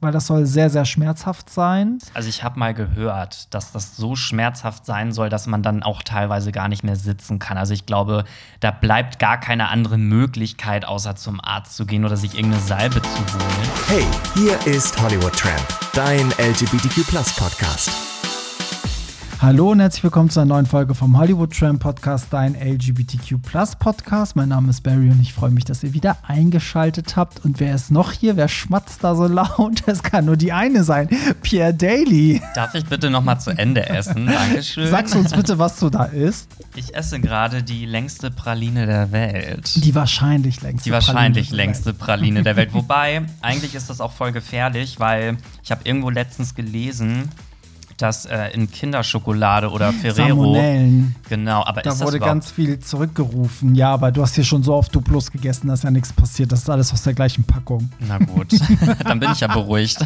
weil das soll sehr, sehr schmerzhaft sein. Also ich habe mal gehört, dass das so schmerzhaft sein soll, dass man dann auch teilweise gar nicht mehr sitzen kann. Also ich glaube, da bleibt gar keine andere Möglichkeit, außer zum Arzt zu gehen oder sich irgendeine Salbe zu holen. Hey, hier ist Hollywood Tramp, dein LGBTQ Podcast. Hallo und herzlich willkommen zu einer neuen Folge vom Hollywood Tram Podcast, dein LGBTQ Podcast. Mein Name ist Barry und ich freue mich, dass ihr wieder eingeschaltet habt. Und wer ist noch hier? Wer schmatzt da so laut? Es kann nur die eine sein, Pierre Daly. Darf ich bitte noch mal zu Ende essen? Dankeschön. Sagst du uns bitte, was du da isst? Ich esse gerade die längste Praline der Welt. Die wahrscheinlich längste. Die wahrscheinlich Praline längste Praline der Welt. Wobei, eigentlich ist das auch voll gefährlich, weil ich habe irgendwo letztens gelesen, dass äh, in Kinderschokolade oder Ferrero. Salmonellen. Genau, aber da ist wurde ganz viel zurückgerufen. Ja, aber du hast hier schon so oft Duplos gegessen, dass ja nichts passiert. Das ist alles aus der gleichen Packung. Na gut, dann bin ich ja beruhigt.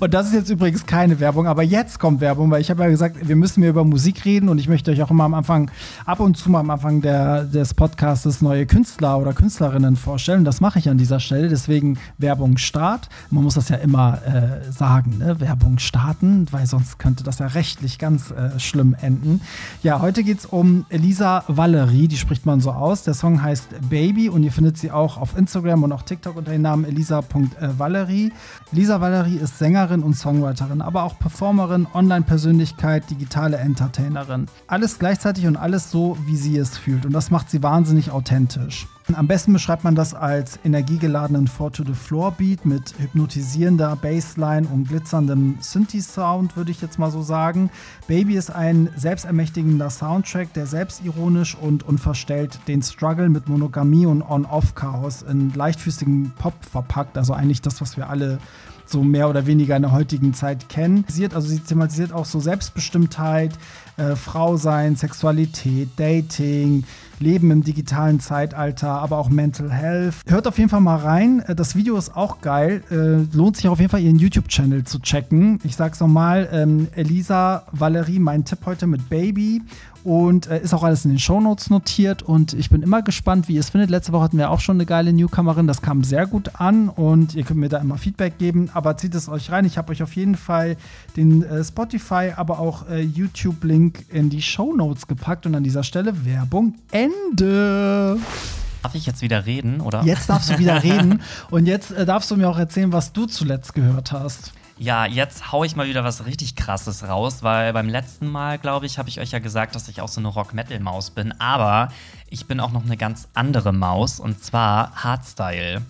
und das ist jetzt übrigens keine Werbung, aber jetzt kommt Werbung, weil ich habe ja gesagt, wir müssen mehr über Musik reden und ich möchte euch auch immer am Anfang, ab und zu mal am Anfang der, des Podcasts neue Künstler oder Künstlerinnen vorstellen. Das mache ich an dieser Stelle, deswegen Werbung Start. Man muss das ja immer äh, sagen, ne? Werbung starten, weil sonst könnte das ja rechtlich ganz äh, schlimm enden. Ja, heute geht es um Elisa Valerie, die spricht man so aus. Der Song heißt Baby und ihr findet sie auch auf Instagram und auch TikTok unter dem Namen elisa.valerie. Elisa Valerie ist Sängerin und Songwriterin, aber auch Performerin, Online-Persönlichkeit, digitale Entertainerin. Alles gleichzeitig und alles so, wie sie es fühlt. Und das macht sie wahnsinnig authentisch. Am besten beschreibt man das als energiegeladenen Four-to-the-Floor-Beat mit hypnotisierender Bassline und glitzerndem Synthi-Sound, würde ich jetzt mal so sagen. Baby ist ein selbstermächtigender Soundtrack, der selbstironisch und unverstellt den Struggle mit Monogamie und On-Off-Chaos in leichtfüßigen Pop verpackt. Also eigentlich das, was wir alle so mehr oder weniger in der heutigen Zeit kennen. Also sie thematisiert auch so Selbstbestimmtheit, äh, Frau sein, Sexualität, Dating, Leben im digitalen Zeitalter, aber auch Mental Health. Hört auf jeden Fall mal rein. Äh, das Video ist auch geil. Äh, lohnt sich auf jeden Fall, ihren YouTube-Channel zu checken. Ich sag's nochmal: ähm, Elisa Valerie, mein Tipp heute mit Baby und äh, ist auch alles in den Shownotes notiert und ich bin immer gespannt, wie ihr es findet. Letzte Woche hatten wir auch schon eine geile Newcomerin, das kam sehr gut an und ihr könnt mir da immer Feedback geben, aber zieht es euch rein. Ich habe euch auf jeden Fall den äh, Spotify, aber auch äh, YouTube-Link in die Shownotes gepackt und an dieser Stelle Werbung Ende. Darf ich jetzt wieder reden, oder? Jetzt darfst du wieder reden und jetzt äh, darfst du mir auch erzählen, was du zuletzt gehört hast. Ja, jetzt hau ich mal wieder was richtig krasses raus, weil beim letzten Mal, glaube ich, habe ich euch ja gesagt, dass ich auch so eine Rock-Metal-Maus bin. Aber ich bin auch noch eine ganz andere Maus und zwar Hardstyle.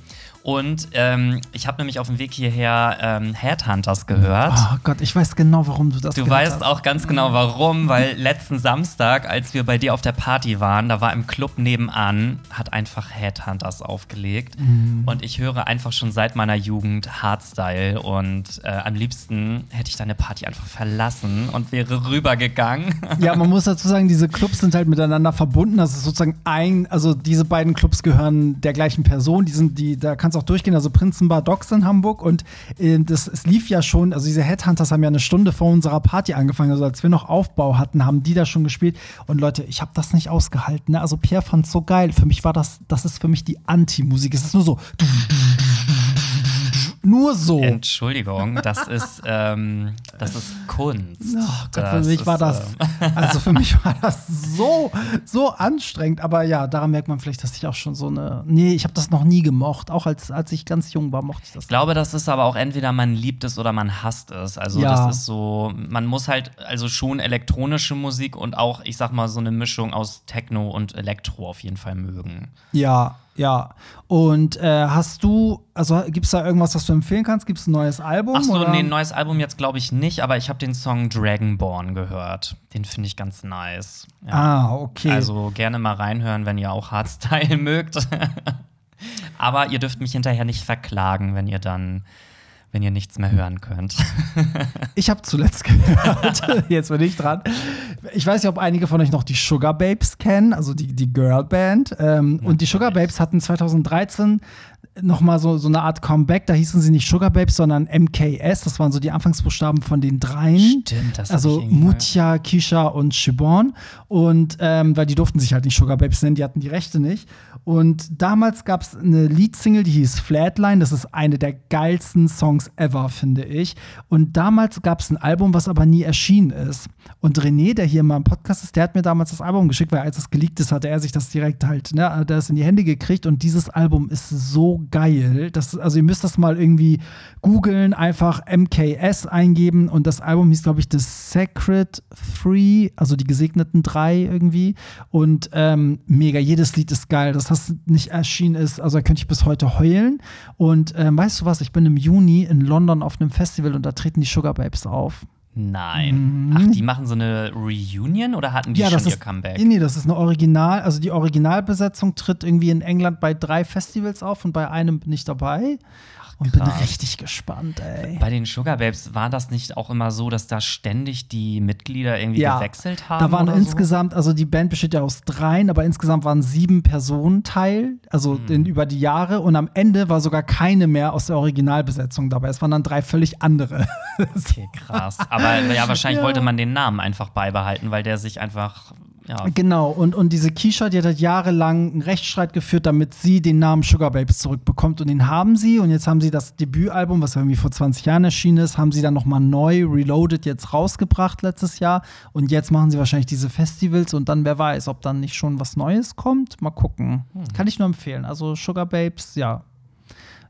Und ähm, ich habe nämlich auf dem Weg hierher ähm, Headhunters gehört. Oh Gott, ich weiß genau, warum du das Du weißt hast. auch ganz genau warum, weil letzten Samstag, als wir bei dir auf der Party waren, da war im Club nebenan, hat einfach Headhunters aufgelegt. Mhm. Und ich höre einfach schon seit meiner Jugend Hardstyle. Und äh, am liebsten hätte ich deine Party einfach verlassen und wäre rübergegangen. Ja, man muss dazu sagen, diese Clubs sind halt miteinander verbunden. Das ist sozusagen ein, also diese beiden Clubs gehören der gleichen Person. Die sind, die, da kannst auch durchgehen, also Prinzenbar Docks in Hamburg und äh, das, es lief ja schon, also diese Headhunters haben ja eine Stunde vor unserer Party angefangen, also als wir noch Aufbau hatten, haben die da schon gespielt. Und Leute, ich habe das nicht ausgehalten, ne? also Pierre fand so geil, für mich war das, das ist für mich die Anti-Musik, es ist nur so nur so. Entschuldigung, das ist, ähm, das ist Kunst. Oh Gott, für mich ist, war das, ähm, also für mich war das so, so anstrengend. Aber ja, daran merkt man vielleicht, dass ich auch schon so eine, nee, ich habe das noch nie gemocht. Auch als, als ich ganz jung war, mochte ich das. Ich glaube, das ist aber auch entweder man liebt es oder man hasst es. Also ja. das ist so, man muss halt, also schon elektronische Musik und auch, ich sag mal, so eine Mischung aus Techno und Elektro auf jeden Fall mögen. Ja, ja, und äh, hast du, also gibt es da irgendwas, was du empfehlen kannst? Gibt es ein neues Album? Ach so, nee, ein neues Album jetzt glaube ich nicht, aber ich habe den Song Dragonborn gehört. Den finde ich ganz nice. Ja. Ah, okay. Also gerne mal reinhören, wenn ihr auch Hardstyle mögt. aber ihr dürft mich hinterher nicht verklagen, wenn ihr dann wenn ihr nichts mehr hören könnt. ich habe zuletzt gehört, jetzt bin ich dran. Ich weiß nicht, ob einige von euch noch die Sugar Babes kennen, also die, die Girlband. Ähm, ja, und die Sugar Babes hatten 2013 noch mal so, so eine Art Comeback. Da hießen sie nicht Sugar Babes, sondern MKS. Das waren so die Anfangsbuchstaben von den dreien. Stimmt, das Also Mutya, Kisha und Shibon. Und ähm, weil die durften sich halt nicht Sugar Babes nennen, die hatten die Rechte nicht. Und damals gab es eine Leadsingle, die hieß Flatline. Das ist eine der geilsten Songs ever, finde ich. Und damals gab es ein Album, was aber nie erschienen ist. Und René, der hier mal im Podcast ist, der hat mir damals das Album geschickt, weil als es geleakt ist, hatte er sich das direkt halt, ne, das in die Hände gekriegt. Und dieses Album ist so geil. Das, also ihr müsst das mal irgendwie googeln, einfach MKS eingeben. Und das Album hieß, glaube ich, The Sacred Three, also die gesegneten drei irgendwie. Und ähm, mega, jedes Lied ist geil. Das das nicht erschienen ist, also da könnte ich bis heute heulen. Und ähm, weißt du was, ich bin im Juni in London auf einem Festival und da treten die Sugar Babes auf. Nein. Mhm. Ach, die machen so eine Reunion oder hatten die ja, schon ihr ist, Comeback? Nee, das ist eine Original, also die Originalbesetzung tritt irgendwie in England bei drei Festivals auf und bei einem bin ich dabei und bin richtig gespannt, ey. Bei den Sugar Babes war das nicht auch immer so, dass da ständig die Mitglieder irgendwie ja, gewechselt haben? Da waren insgesamt, so? also die Band besteht ja aus dreien, aber insgesamt waren sieben Personen Teil, also hm. in, über die Jahre. Und am Ende war sogar keine mehr aus der Originalbesetzung dabei. Es waren dann drei völlig andere. okay, krass. Aber ja, wahrscheinlich ja. wollte man den Namen einfach beibehalten, weil der sich einfach ja. Genau, und, und diese Keisha, die hat halt jahrelang einen Rechtsstreit geführt, damit sie den Namen Sugar Babes zurückbekommt. Und den haben sie. Und jetzt haben sie das Debütalbum, was irgendwie vor 20 Jahren erschienen ist, haben sie dann nochmal neu, reloaded, jetzt rausgebracht letztes Jahr. Und jetzt machen sie wahrscheinlich diese Festivals. Und dann, wer weiß, ob dann nicht schon was Neues kommt. Mal gucken. Hm. Kann ich nur empfehlen. Also Sugar Babes, ja,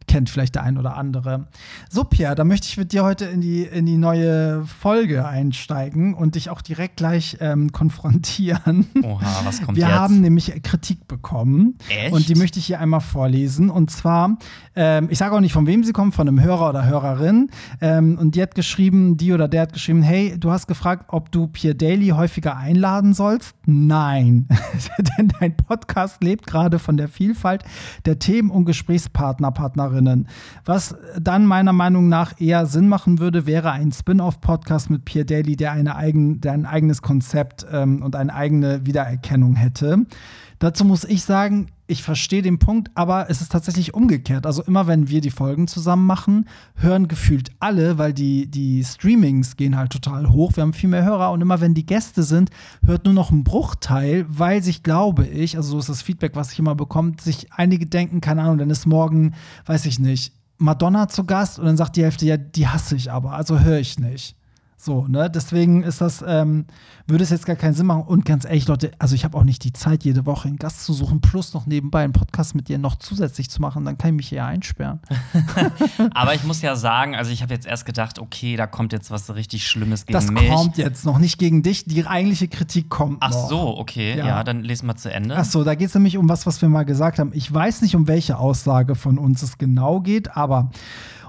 kennt vielleicht der ein oder andere. So, Pierre, da möchte ich mit dir heute in die, in die neue Folge einsteigen und dich auch direkt gleich ähm, konfrontieren. Oha, was kommt Wir jetzt? Wir haben nämlich Kritik bekommen. Echt? Und die möchte ich hier einmal vorlesen. Und zwar, ähm, ich sage auch nicht, von wem sie kommt, von einem Hörer oder Hörerin. Ähm, und die hat geschrieben, die oder der hat geschrieben, hey, du hast gefragt, ob du Pierre Daly häufiger einladen sollst. Nein, denn dein Podcast lebt gerade von der Vielfalt der Themen und Gesprächspartner, Partnerinnen Partnerinnen. Was dann meiner Meinung nach eher Sinn machen würde, wäre ein Spin-off-Podcast mit Pierre Daly, der, eine eigen, der ein eigenes Konzept ähm, und eine eigene Wiedererkennung hätte. Dazu muss ich sagen, ich verstehe den Punkt, aber es ist tatsächlich umgekehrt. Also immer wenn wir die Folgen zusammen machen, hören gefühlt alle, weil die, die Streamings gehen halt total hoch. Wir haben viel mehr Hörer und immer wenn die Gäste sind, hört nur noch ein Bruchteil, weil sich, glaube ich, also so ist das Feedback, was ich immer bekomme, sich einige denken, keine Ahnung, dann ist morgen, weiß ich nicht, Madonna zu Gast und dann sagt die Hälfte, ja, die hasse ich aber, also höre ich nicht. So, ne? Deswegen ist das, ähm, würde es jetzt gar keinen Sinn machen. Und ganz ehrlich, Leute, also ich habe auch nicht die Zeit, jede Woche einen Gast zu suchen, plus noch nebenbei einen Podcast mit dir noch zusätzlich zu machen. Dann kann ich mich eher einsperren. Aber ich muss ja sagen, also ich habe jetzt erst gedacht, okay, da kommt jetzt was richtig Schlimmes gegen das mich. Das kommt jetzt noch, nicht gegen dich. Die eigentliche Kritik kommt Ach noch. so, okay. Ja. ja, dann lesen wir zu Ende. Ach so, da geht es nämlich um was, was wir mal gesagt haben. Ich weiß nicht, um welche Aussage von uns es genau geht, aber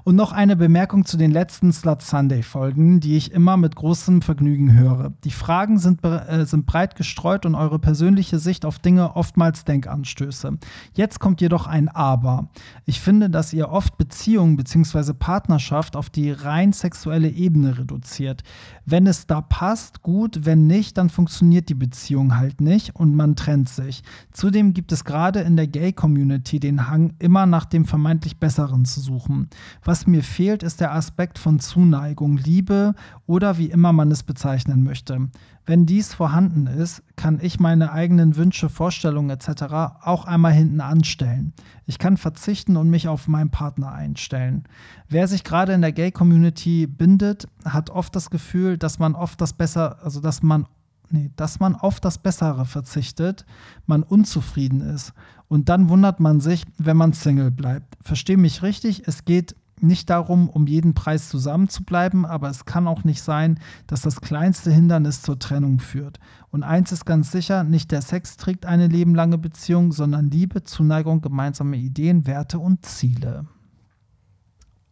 und noch eine Bemerkung zu den letzten Slut Sunday Folgen, die ich immer mit großem Vergnügen höre. Die Fragen sind, äh, sind breit gestreut und eure persönliche Sicht auf Dinge oftmals Denkanstöße. Jetzt kommt jedoch ein Aber. Ich finde, dass ihr oft Beziehungen bzw. Partnerschaft auf die rein sexuelle Ebene reduziert. Wenn es da passt, gut, wenn nicht, dann funktioniert die Beziehung halt nicht und man trennt sich. Zudem gibt es gerade in der Gay-Community den Hang, immer nach dem vermeintlich Besseren zu suchen. Was was mir fehlt, ist der Aspekt von Zuneigung, Liebe oder wie immer man es bezeichnen möchte. Wenn dies vorhanden ist, kann ich meine eigenen Wünsche, Vorstellungen etc. auch einmal hinten anstellen. Ich kann verzichten und mich auf meinen Partner einstellen. Wer sich gerade in der Gay-Community bindet, hat oft das Gefühl, dass man oft das besser, also dass man nee, dass man auf das Bessere verzichtet, man unzufrieden ist. Und dann wundert man sich, wenn man Single bleibt. Verstehe mich richtig, es geht nicht darum, um jeden Preis zusammen zu bleiben, aber es kann auch nicht sein, dass das kleinste Hindernis zur Trennung führt. Und eins ist ganz sicher, nicht der Sex trägt eine lebenlange Beziehung, sondern Liebe, Zuneigung, gemeinsame Ideen, Werte und Ziele.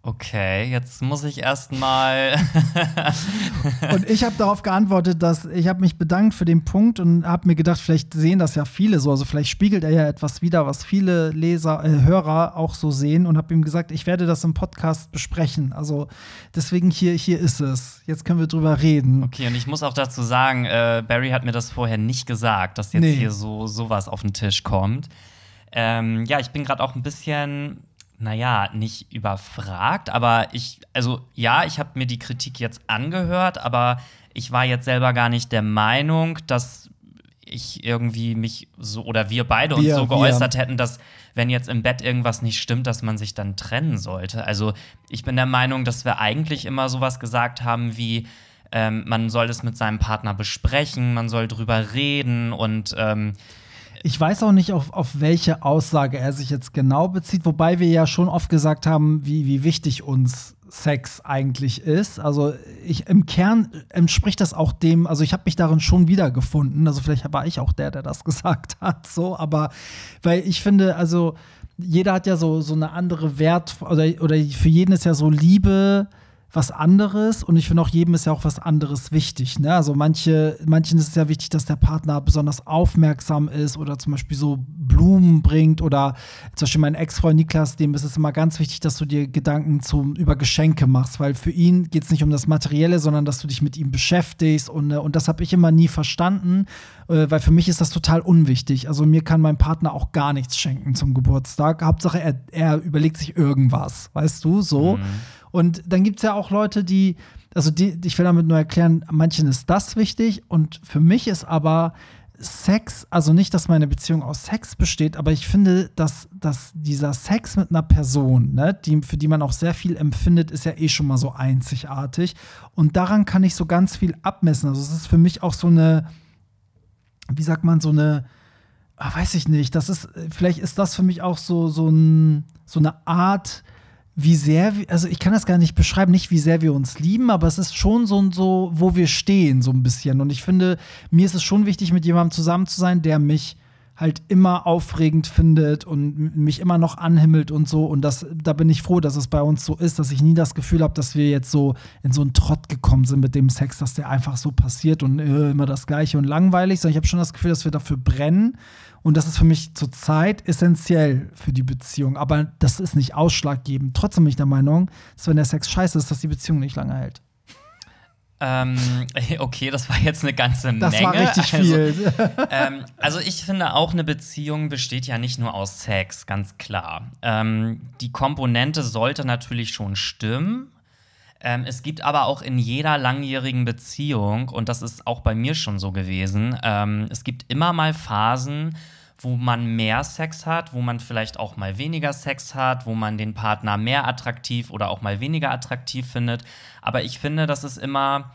Okay, jetzt muss ich erstmal. und ich habe darauf geantwortet, dass ich habe mich bedankt für den Punkt und habe mir gedacht, vielleicht sehen das ja viele so. Also vielleicht spiegelt er ja etwas wider, was viele Leser, äh, Hörer auch so sehen und habe ihm gesagt, ich werde das im Podcast besprechen. Also deswegen hier, hier ist es. Jetzt können wir drüber reden. Okay, und ich muss auch dazu sagen, äh, Barry hat mir das vorher nicht gesagt, dass jetzt nee. hier so sowas auf den Tisch kommt. Ähm, ja, ich bin gerade auch ein bisschen naja, nicht überfragt, aber ich, also ja, ich habe mir die Kritik jetzt angehört, aber ich war jetzt selber gar nicht der Meinung, dass ich irgendwie mich so oder wir beide uns Wir- so wir. geäußert hätten, dass wenn jetzt im Bett irgendwas nicht stimmt, dass man sich dann trennen sollte. Also ich bin der Meinung, dass wir eigentlich immer sowas gesagt haben wie ähm, man soll es mit seinem Partner besprechen, man soll drüber reden und ähm, Ich weiß auch nicht, auf, auf welche Aussage er sich jetzt genau bezieht, wobei wir ja schon oft gesagt haben, wie, wie wichtig uns Sex eigentlich ist. Also ich, im Kern entspricht das auch dem, also ich habe mich darin schon wiedergefunden. Also vielleicht war ich auch der, der das gesagt hat, so, aber weil ich finde, also jeder hat ja so, so eine andere Wert, oder, oder für jeden ist ja so Liebe was anderes und ich finde auch jedem ist ja auch was anderes wichtig. Ne? Also manche, manchen ist es ja wichtig, dass der Partner besonders aufmerksam ist oder zum Beispiel so Blumen bringt oder zum Beispiel mein Ex-Freund Niklas, dem ist es immer ganz wichtig, dass du dir Gedanken zum, über Geschenke machst, weil für ihn geht es nicht um das Materielle, sondern dass du dich mit ihm beschäftigst und, äh, und das habe ich immer nie verstanden, äh, weil für mich ist das total unwichtig. Also mir kann mein Partner auch gar nichts schenken zum Geburtstag. Hauptsache er, er überlegt sich irgendwas, weißt du, so. Und dann gibt es ja auch Leute, die, also die, ich will damit nur erklären, manchen ist das wichtig und für mich ist aber Sex, also nicht, dass meine Beziehung aus Sex besteht, aber ich finde, dass, dass dieser Sex mit einer Person, ne, die, für die man auch sehr viel empfindet, ist ja eh schon mal so einzigartig. Und daran kann ich so ganz viel abmessen. Also es ist für mich auch so eine, wie sagt man, so eine, ah, weiß ich nicht, das ist, vielleicht ist das für mich auch so, so, ein, so eine Art, wie sehr, also ich kann das gar nicht beschreiben, nicht wie sehr wir uns lieben, aber es ist schon so, so, wo wir stehen, so ein bisschen. Und ich finde, mir ist es schon wichtig, mit jemandem zusammen zu sein, der mich halt immer aufregend findet und mich immer noch anhimmelt und so. Und das, da bin ich froh, dass es bei uns so ist, dass ich nie das Gefühl habe, dass wir jetzt so in so einen Trott gekommen sind mit dem Sex, dass der einfach so passiert und äh, immer das Gleiche und langweilig, sondern ich habe schon das Gefühl, dass wir dafür brennen. Und das ist für mich zurzeit essentiell für die Beziehung. Aber das ist nicht ausschlaggebend. Trotzdem bin ich der Meinung, dass wenn der Sex scheiße ist, dass die Beziehung nicht lange hält. ähm, okay, das war jetzt eine ganze Das Menge. war richtig Also, viel. ähm, also ich finde auch, eine Beziehung besteht ja nicht nur aus Sex, ganz klar. Ähm, die Komponente sollte natürlich schon stimmen. Ähm, es gibt aber auch in jeder langjährigen Beziehung, und das ist auch bei mir schon so gewesen, ähm, es gibt immer mal Phasen, wo man mehr Sex hat, wo man vielleicht auch mal weniger Sex hat, wo man den Partner mehr attraktiv oder auch mal weniger attraktiv findet. Aber ich finde, das ist immer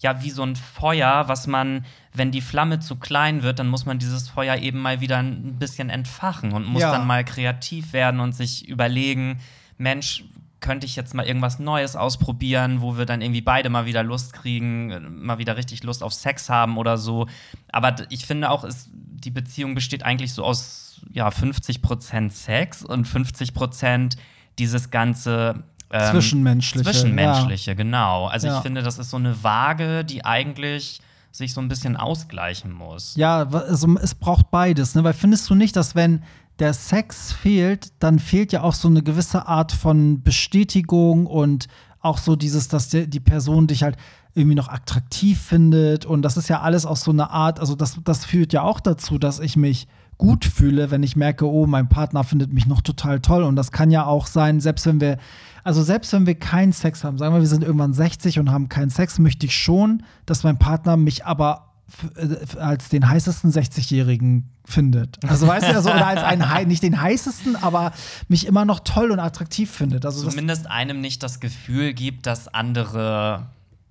ja wie so ein Feuer, was man, wenn die Flamme zu klein wird, dann muss man dieses Feuer eben mal wieder ein bisschen entfachen und muss Ja. dann mal kreativ werden und sich überlegen, Mensch, könnte ich jetzt mal irgendwas Neues ausprobieren, wo wir dann irgendwie beide mal wieder Lust kriegen, mal wieder richtig Lust auf Sex haben oder so. Aber ich finde auch, es, die Beziehung besteht eigentlich so aus ja, 50% Sex und 50% dieses ganze ähm, Zwischenmenschliche, Zwischenmenschliche, genau. Also Ja. ich finde, das ist so eine Waage, die eigentlich sich so ein bisschen ausgleichen muss. Ja, also es braucht beides, ne? Weil findest du nicht, dass wenn der Sex fehlt, dann fehlt ja auch so eine gewisse Art von Bestätigung und auch so dieses, dass die, die Person dich halt irgendwie noch attraktiv findet. Und das ist ja alles auch so eine Art, also das, das führt ja auch dazu, dass ich mich gut fühle, wenn ich merke, oh, mein Partner findet mich noch total toll. Und das kann ja auch sein, selbst wenn wir, also selbst wenn wir keinen Sex haben, sagen wir, wir sind irgendwann 60 und haben keinen Sex, möchte ich schon, dass mein Partner mich aber als den heißesten 60-Jährigen findet. Also weißt du, also, oder als einen, nicht den heißesten, aber mich immer noch toll und attraktiv findet. Also Zumindest einem nicht das Gefühl gibt, dass andere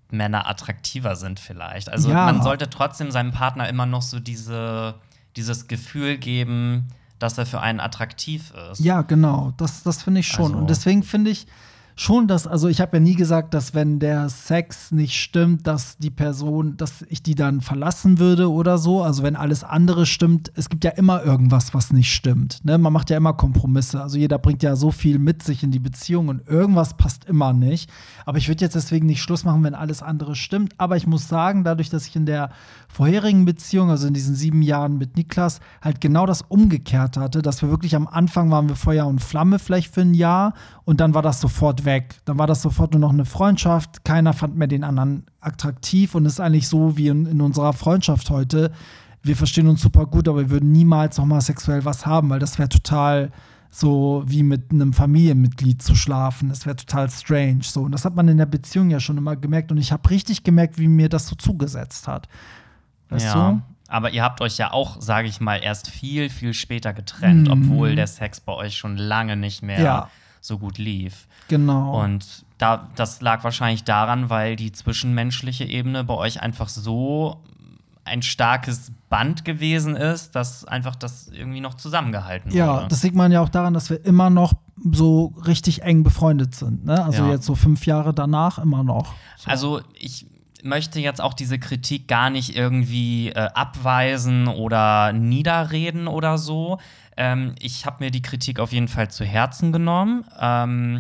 Männer attraktiver sind vielleicht. Also Ja. man sollte trotzdem seinem Partner immer noch so diese, dieses Gefühl geben, dass er für einen attraktiv ist. ja, genau, das, das finde ich schon. Also- und deswegen finde ich schon, dass, also ich habe ja nie gesagt, dass wenn der Sex nicht stimmt, dass die Person, dass ich die dann verlassen würde oder so. Also wenn alles andere stimmt, es gibt ja immer irgendwas, was nicht stimmt. Ne? Man macht ja immer Kompromisse. Also jeder bringt ja so viel mit sich in die Beziehung und irgendwas passt immer nicht. Aber ich würde jetzt deswegen nicht Schluss machen, wenn alles andere stimmt. Aber ich muss sagen, dadurch, dass ich in der vorherigen Beziehung, also in diesen sieben Jahren mit Niklas, halt genau das umgekehrt hatte, dass wir wirklich am Anfang waren wir Feuer und Flamme vielleicht für ein Jahr und dann war das sofort weg. Dann war das sofort nur noch eine Freundschaft. Keiner fand mehr den anderen attraktiv und ist eigentlich so wie in, in unserer Freundschaft heute. Wir verstehen uns super gut, aber wir würden niemals noch mal sexuell was haben, weil das wäre total so wie mit einem Familienmitglied zu schlafen. Das wäre total strange. So, und das hat man in der Beziehung ja schon immer gemerkt. Und ich habe richtig gemerkt, wie mir das so zugesetzt hat. Weißt ja. du? Aber ihr habt euch ja auch, sage ich mal, erst viel, viel später getrennt, Mhm. obwohl der Sex bei euch schon lange nicht mehr Ja. So gut lief. Genau. Und da, das lag wahrscheinlich daran, weil die zwischenmenschliche Ebene bei euch einfach so ein starkes Band gewesen ist, dass einfach das irgendwie noch zusammengehalten ja, wurde. das sieht man ja auch daran, dass wir immer noch so richtig eng befreundet sind. Ne? Also Ja. jetzt so fünf Jahre danach immer noch. So. Also ich möchte jetzt auch diese Kritik gar nicht irgendwie äh, abweisen oder niederreden oder so. Ähm, ich habe mir die Kritik auf jeden Fall zu Herzen genommen. Ähm,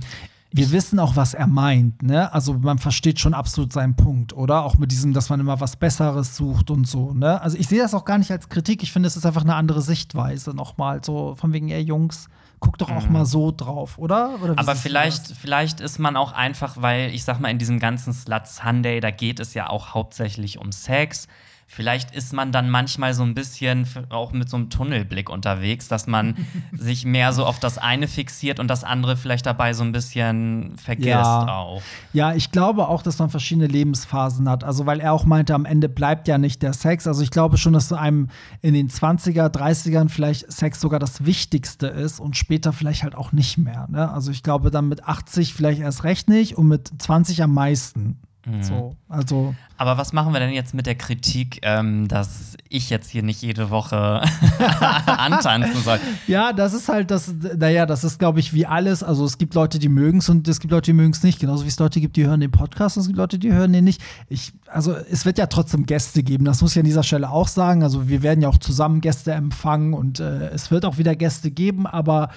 wir wissen auch, was er meint, ne? Also man versteht schon absolut seinen Punkt, oder? Auch mit diesem, dass man immer was Besseres sucht und so, ne? Also ich sehe das auch gar nicht als Kritik, ich finde, es ist einfach eine andere Sichtweise nochmal. So von wegen, ey Jungs, guck doch auch mal so drauf, oder? oder Mhm. aber vielleicht, das? vielleicht ist man auch einfach, weil ich sag mal, in diesem ganzen Slut Sunday, da geht es ja auch hauptsächlich um Sex. Vielleicht ist man dann manchmal so ein bisschen auch mit so einem Tunnelblick unterwegs, dass man sich mehr so auf das eine fixiert und das andere vielleicht dabei so ein bisschen vergisst Ja. auch. Ja, ich glaube auch, dass man verschiedene Lebensphasen hat. Also, weil er auch meinte, am Ende bleibt ja nicht der Sex. Also, ich glaube schon, dass einem in den 20er, 30ern vielleicht Sex sogar das Wichtigste ist und später vielleicht halt auch nicht mehr. Ne? Also, ich glaube dann mit 80 vielleicht erst recht nicht und mit 20 am meisten. So, also. Aber was machen wir denn jetzt mit der Kritik, ähm, dass ich jetzt hier nicht jede Woche antanzen soll? Ja, das ist halt das, naja, das ist, glaube ich, wie alles. Also es gibt Leute, die mögen es und es gibt Leute, die mögen es nicht. Genauso wie es Leute gibt, die hören den Podcast und es gibt Leute, die hören den nicht. Ich, also es wird ja trotzdem Gäste geben, das muss ich an dieser Stelle auch sagen. Also wir werden ja auch zusammen Gäste empfangen und äh, es wird auch wieder Gäste geben, aber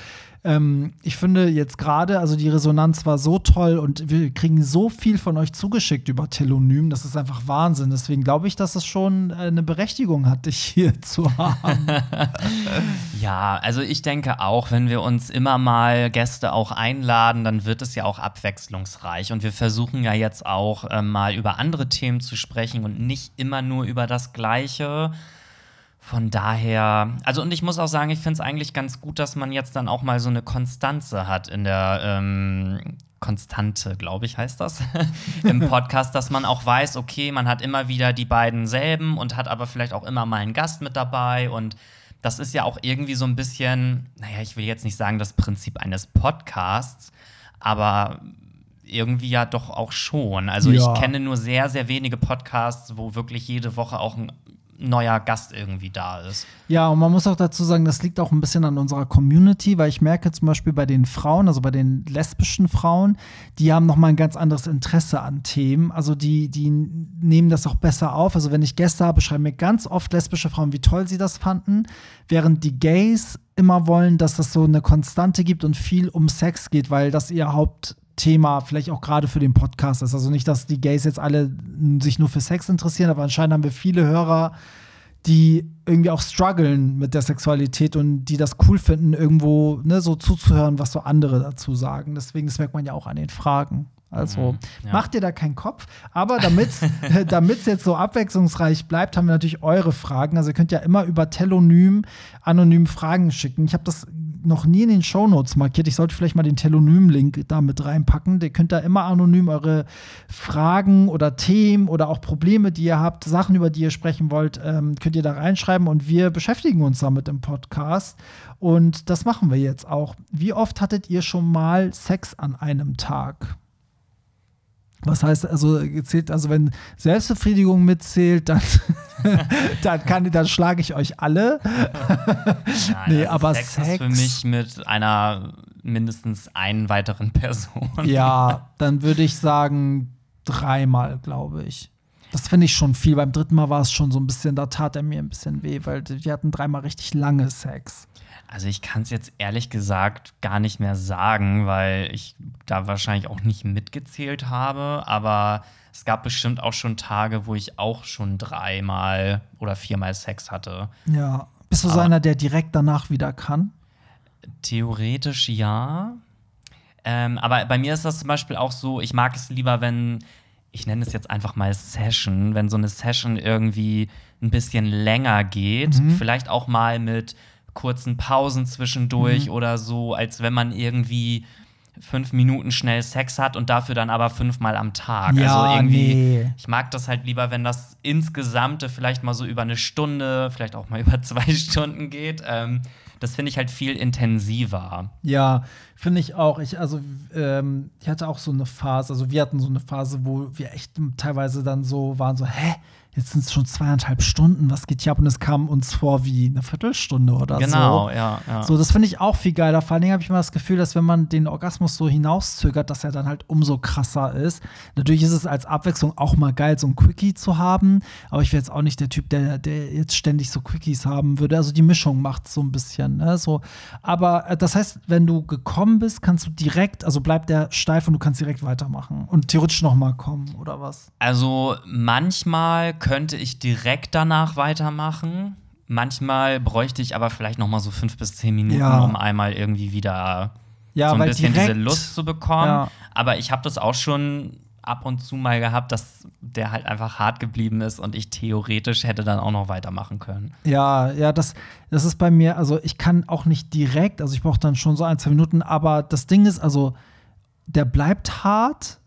ähm, ich finde jetzt gerade, also die Resonanz war so toll und wir kriegen so viel von euch zugeschickt über Telonym, das ist einfach Wahnsinn. Deswegen glaube ich, dass es schon äh, eine Berechtigung hat, dich hier zu haben. Ja, also ich denke auch, wenn wir uns immer mal Gäste auch einladen, dann wird es ja auch abwechslungsreich. Und wir versuchen ja jetzt auch ähm, mal über andere Themen zu sprechen und nicht immer nur über das Gleiche. Von daher, also und ich muss auch sagen, ich finde es eigentlich ganz gut, dass man jetzt dann auch mal so eine Konstanze hat in der ähm, Konstante, glaube ich, heißt das, im Podcast, dass man auch weiß, okay, man hat immer wieder die beiden selben und hat aber vielleicht auch immer mal einen Gast mit dabei und das ist ja auch irgendwie so ein bisschen, naja, ich will jetzt nicht sagen das Prinzip eines Podcasts, aber irgendwie ja doch auch schon. Also Ja. ich kenne nur sehr, sehr wenige Podcasts, wo wirklich jede Woche auch ein neuer Gast irgendwie da ist. Ja, und man muss auch dazu sagen, das liegt auch ein bisschen an unserer Community, weil ich merke zum Beispiel bei den Frauen, also bei den lesbischen Frauen, die haben noch mal ein ganz anderes Interesse an Themen. Also die, die nehmen das auch besser auf. Also wenn ich Gäste habe, schreiben mir ganz oft lesbische Frauen, wie toll sie das fanden, während die Gays immer wollen, dass es so eine Konstante gibt und viel um Sex geht, weil das ihr Hauptthema vielleicht auch gerade für den Podcast ist. Also nicht, dass die Gays jetzt alle sich nur für Sex interessieren, aber anscheinend haben wir viele Hörer, die irgendwie auch strugglen mit der Sexualität und die das cool finden, irgendwo ne, so zuzuhören, was so andere dazu sagen. Deswegen, das merkt man ja auch an den Fragen. Also Mhm, ja. macht ihr da keinen Kopf. Aber damit es jetzt so abwechslungsreich bleibt, haben wir natürlich eure Fragen. Also ihr könnt ja immer über Telonym anonym Fragen schicken. Ich habe das noch nie in den Shownotes markiert. Ich sollte vielleicht mal den Telonym-Link da mit reinpacken. Ihr könnt da immer anonym eure Fragen oder Themen oder auch Probleme, die ihr habt, Sachen, über die ihr sprechen wollt, ähm, könnt ihr da reinschreiben und wir beschäftigen uns damit im Podcast. Und das machen wir jetzt auch. Wie oft hattet ihr schon mal Sex an einem Tag? Was heißt also, zählt, also wenn Selbstbefriedigung mitzählt, dann, dann, kann, dann schlage ich euch alle. Nein, Nee, also aber Sex, ist Sex- für mich mit einer mindestens einen weiteren Person. Ja, dann würde ich sagen dreimal, glaube ich. Das finde ich schon viel. Beim dritten Mal war es schon so ein bisschen, da tat er mir ein bisschen weh, weil wir hatten dreimal richtig lange Sex. Also ich kann es jetzt ehrlich gesagt gar nicht mehr sagen, weil ich da wahrscheinlich auch nicht mitgezählt habe. Aber es gab bestimmt auch schon Tage, wo ich auch schon dreimal oder viermal Sex hatte. Ja. Bist du so Aber- einer, der direkt danach wieder kann? Theoretisch ja. Ähm, aber bei mir ist das zum Beispiel auch so, ich mag es lieber, wenn, ich nenne es jetzt einfach mal Session, wenn so eine Session irgendwie ein bisschen länger geht, vielleicht auch mal mit kurzen Pausen zwischendurch oder so, als wenn man irgendwie fünf Minuten schnell Sex hat und dafür dann aber fünfmal am Tag. Ja, also irgendwie, nee. ich mag das halt lieber, wenn das insgesamte vielleicht mal so über eine Stunde, vielleicht auch mal über zwei Stunden geht. Ähm, das finde ich halt viel intensiver. Ja, finde ich auch. Ich, also, ähm, ich hatte auch so eine Phase, also wir hatten so eine Phase, wo wir echt teilweise dann so waren, so, hä? Jetzt sind es schon zweieinhalb Stunden, was geht hier ab? Und es kam uns vor wie eine Viertelstunde oder Genau, so. ja, ja. So, das finde ich auch viel geiler. Vor allen Dingen habe ich immer das Gefühl, dass wenn man den Orgasmus so hinauszögert, dass er dann halt umso krasser ist. Natürlich ist es als Abwechslung auch mal geil, so ein Quickie zu haben, aber ich wäre jetzt auch nicht der Typ, der, der jetzt ständig so Quickies haben würde. Also die Mischung macht so ein bisschen. Ne? So, aber äh, das heißt, wenn du gekommen bist, kannst du direkt, also bleibt der steif und du kannst direkt weitermachen und theoretisch noch mal kommen oder was? Also manchmal könnte ich direkt danach weitermachen. Manchmal bräuchte ich aber vielleicht noch mal so fünf bis zehn Minuten, Ja. um einmal irgendwie wieder Ja, so ein bisschen direkt, diese Lust zu bekommen. Ja. Aber ich habe das auch schon ab und zu mal gehabt, dass der halt einfach hart geblieben ist und ich theoretisch hätte dann auch noch weitermachen können. Ja, ja, das, das ist bei mir, also ich kann auch nicht direkt, also ich brauche dann schon so ein, zwei Minuten, aber das Ding ist, also der bleibt hart,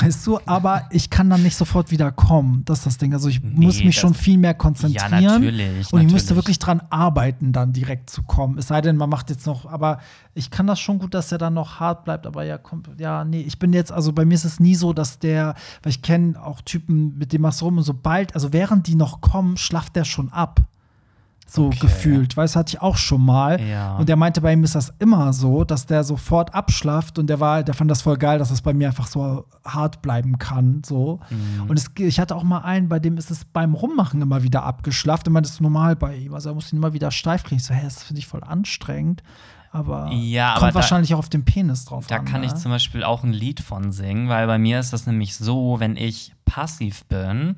weißt du, aber ich kann dann nicht sofort wieder kommen. Das ist das Ding. Also ich Nee, muss mich schon viel mehr konzentrieren. Ja, natürlich, Und ich müsste natürlich. wirklich dran arbeiten, dann direkt zu kommen. Es sei denn, man macht jetzt noch, aber ich kann das schon gut, dass er dann noch hart bleibt, aber ja, kommt, ja, nee, ich bin jetzt, also bei mir ist es nie so, dass der, weil ich kenne auch Typen, mit dem machst du rum und sobald, also während die noch kommen, schlaft der schon ab. So Okay. gefühlt. Weißt du, hatte ich auch schon mal. Ja. Und der meinte, bei ihm ist das immer so, dass der sofort abschlaft und der war, der fand das voll geil, dass es bei mir einfach so hart bleiben kann. So. Mhm. Und es, ich hatte auch mal einen, bei dem ist es beim Rummachen immer wieder abgeschlaft. Und meinte, das ist normal bei ihm. Also er muss ihn immer wieder steif kriegen. Ich so, hä, das finde ich voll anstrengend. Aber Ja, kommt aber da- wahrscheinlich auch auf den Penis drauf Da an. kann ich ne? zum Beispiel auch ein Lied von singen, weil bei mir ist das nämlich so, wenn ich passiv bin,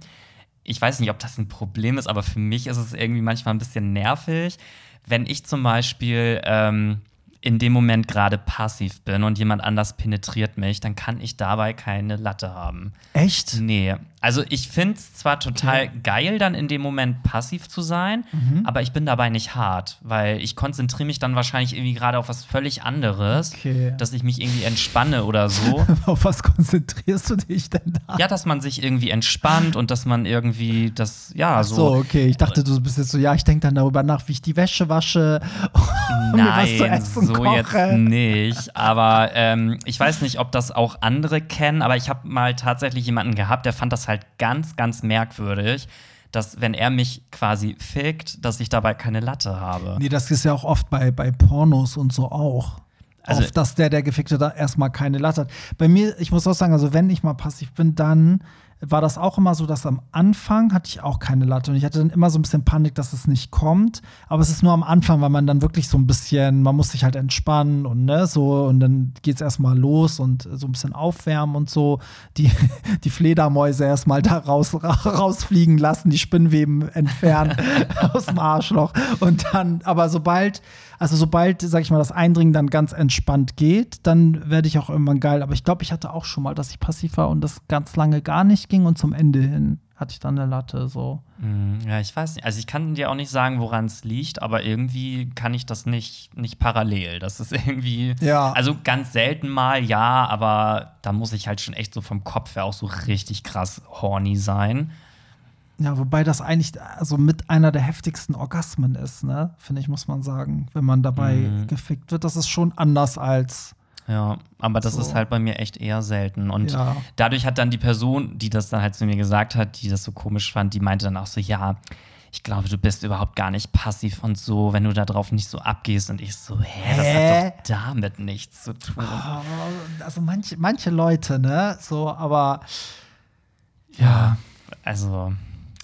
ich weiß nicht, ob das ein Problem ist, aber für mich ist es irgendwie manchmal ein bisschen nervig, wenn ich zum Beispiel ähm, in dem Moment gerade passiv bin und jemand anders penetriert mich, dann kann ich dabei keine Latte haben. Echt? Nee. Also ich finde es zwar total geil, dann in dem Moment passiv zu sein, Mhm. aber ich bin dabei nicht hart, weil ich konzentriere mich dann wahrscheinlich irgendwie gerade auf was völlig anderes, Okay. dass ich mich irgendwie entspanne oder so. Auf was konzentrierst du dich denn da? ja, dass man sich irgendwie entspannt und dass man irgendwie das, ja, so. so, okay. Ich dachte, du bist jetzt so, ja, ich denke dann darüber nach, wie ich die Wäsche wasche. und mir was zu Nein, essen so koche. jetzt nicht. Aber ähm, ich weiß nicht, ob das auch andere kennen, aber ich habe mal tatsächlich jemanden gehabt, der fand das halt ganz, ganz merkwürdig, dass wenn er mich quasi fickt, dass ich dabei keine Latte habe. Nee, das ist ja auch oft bei, bei Pornos und so auch. Also- oft, dass der, der Gefickte da erstmal keine Latte hat. Bei mir, ich muss auch sagen, also wenn ich mal passiv bin, dann war das auch immer so, dass am Anfang hatte ich auch keine Latte und ich hatte dann immer so ein bisschen Panik, dass es nicht kommt. Aber es ist nur am Anfang, weil man dann wirklich so ein bisschen, man muss sich halt entspannen und ne, so und dann geht's erstmal los und so ein bisschen aufwärmen und so. Die, die Fledermäuse erstmal da raus, rausfliegen lassen, die Spinnweben entfernen aus dem Arschloch. Und dann, aber sobald, also sobald, sag ich mal, das Eindringen dann ganz entspannt geht, dann werde ich auch irgendwann geil. Aber ich glaube, ich hatte auch schon mal, dass ich passiv war und das ganz lange gar nicht ging und zum Ende hin hatte ich dann eine Latte so. Hm, Ja, ich weiß nicht. Also ich kann dir auch nicht sagen, woran es liegt, aber irgendwie kann ich das nicht, nicht parallel. Das ist irgendwie. Ja. Also ganz selten mal, ja, aber da muss ich halt schon echt so vom Kopf her auch so richtig krass horny sein. Ja, wobei das eigentlich also mit einer der heftigsten Orgasmen ist, ne? Finde ich, muss man sagen. Wenn man dabei Mhm. gefickt wird, das ist schon anders als. Ja, aber das So. ist halt bei mir echt eher selten. Und Ja. dadurch hat dann die Person, die das dann halt zu mir gesagt hat, die das so komisch fand, die meinte dann auch so, ja, ich glaube, du bist überhaupt gar nicht passiv und so, wenn du da drauf nicht so abgehst. Und ich so, hä, das hat doch damit nichts zu tun. Oh, Also manche, manche Leute, ne? So, aber ja. Also,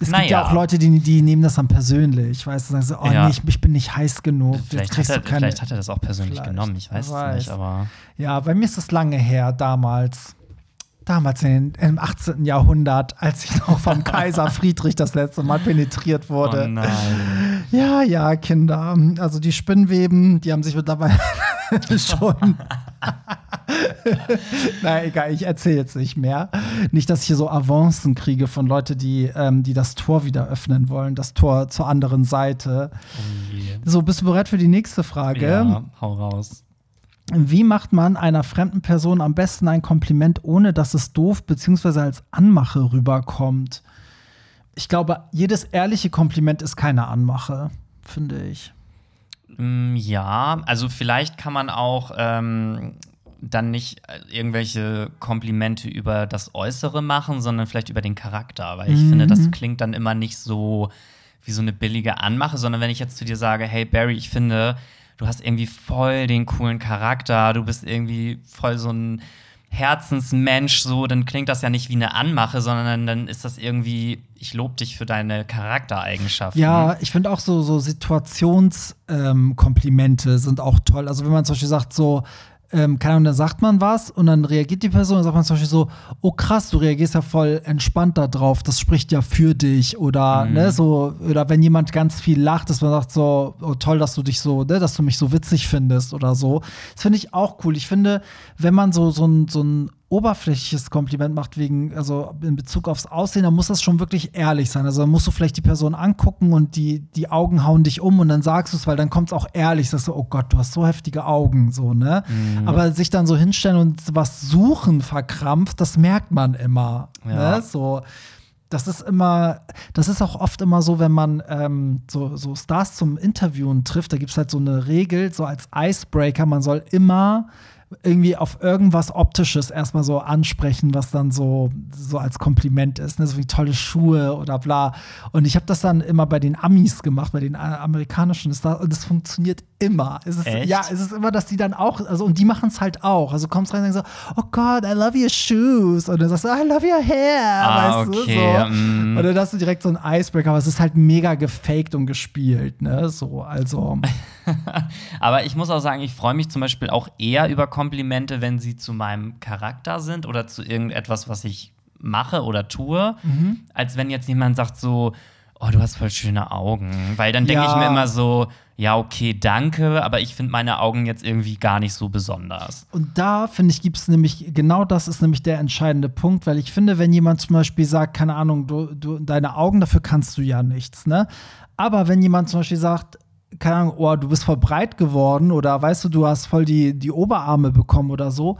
Es naja. gibt ja auch Leute, die, die nehmen das dann persönlich. Weißt du, sagen so, oh Ja. nee, ich, ich bin nicht heiß genug. Vielleicht kriegst hat, er, du keine. vielleicht hat er das auch persönlich Vielleicht. genommen, ich weiß Wer es nicht, weiß. aber Ja, bei mir ist das lange her, damals. Damals in, im 18. Jahrhundert, als ich noch vom Kaiser Friedrich das letzte Mal penetriert oh wurde. nein. Ja, ja, Kinder. Also die Spinnweben, die haben sich mittlerweile schon. Na egal, ich erzähle jetzt nicht mehr. Nicht, dass ich hier so Avancen kriege von Leuten, die, ähm, die das Tor wieder öffnen wollen, das Tor zur anderen Seite. Oh. So, bist du bereit für die nächste Frage? Ja, hau raus. Wie macht man einer fremden Person am besten ein Kompliment, ohne dass es doof bzw. als Anmache rüberkommt? Ich glaube, jedes ehrliche Kompliment ist keine Anmache, finde ich. Mm, Ja, also vielleicht kann man auch ähm, dann nicht äh, irgendwelche Komplimente über das Äußere machen, sondern vielleicht über den Charakter. Weil ich finde, das klingt dann immer nicht so wie so eine billige Anmache, sondern wenn ich jetzt zu dir sage, hey Barry, ich finde, du hast irgendwie voll den coolen Charakter, du bist irgendwie voll so ein Herzensmensch, so, dann klingt das ja nicht wie eine Anmache, sondern dann ist das irgendwie, ich lobe dich für deine Charaktereigenschaften. Ja, ich finde auch so, so Situationskomplimente sind auch toll. Also wenn man zum Beispiel sagt, so, ähm, keine Ahnung, da sagt man was und dann reagiert die Person und sagt man zum Beispiel so, oh krass, du reagierst ja voll entspannt da drauf, das spricht ja für dich oder ne, so, oder wenn jemand ganz viel lacht, dass man sagt so, oh toll, dass du dich so, ne, dass du mich so witzig findest oder so. Das finde ich auch cool. Ich finde, wenn man so, so ein, so ein oberflächliches Kompliment macht wegen, also in Bezug aufs Aussehen, dann muss das schon wirklich ehrlich sein. Also dann musst du vielleicht die Person angucken und die, die Augen hauen dich um und dann sagst du es, weil dann kommt es auch ehrlich, sagst du, oh Gott, du hast so heftige Augen, so, ne? Aber sich dann so hinstellen und was suchen verkrampft, das merkt man immer. Ja. Ne? So. Das ist immer, das ist auch oft immer so, wenn man ähm, so, so Stars zum Interviewen trifft, da gibt es halt so eine Regel, so als Icebreaker, man soll immer irgendwie auf irgendwas Optisches erstmal so ansprechen, was dann so, so als Kompliment ist, ne? so wie tolle Schuhe oder bla. Und ich habe das dann immer bei den Amis gemacht, bei den äh, amerikanischen und es funktioniert immer. Es ist, Echt? Ja, es ist immer, dass die dann auch, also und die machen es halt auch. Also du kommst rein und sagst so, oh Gott, I love your shoes. Und dann sagst du, I love your hair. Ah, weißt okay, du? So. mm. Und dann hast du direkt so einen Icebreaker, aber es ist halt mega gefaked und gespielt, ne? So, also. Aber ich muss auch sagen, ich freue mich zum Beispiel auch eher über Komplimente, wenn sie zu meinem Charakter sind oder zu irgendetwas, was ich mache oder tue, Mhm. als wenn jetzt jemand sagt so, oh, du hast voll schöne Augen. Weil dann denke Ja. ich mir immer so, ja, okay, danke, aber ich finde meine Augen jetzt irgendwie gar nicht so besonders. Und da, finde ich, gibt es nämlich, genau das ist nämlich der entscheidende Punkt, weil ich finde, wenn jemand zum Beispiel sagt, keine Ahnung, du, du, deine Augen, dafür kannst du ja nichts, ne? Aber wenn jemand zum Beispiel sagt, keine Ahnung, oh, du bist voll breit geworden oder weißt du, du hast voll die, die Oberarme bekommen oder so,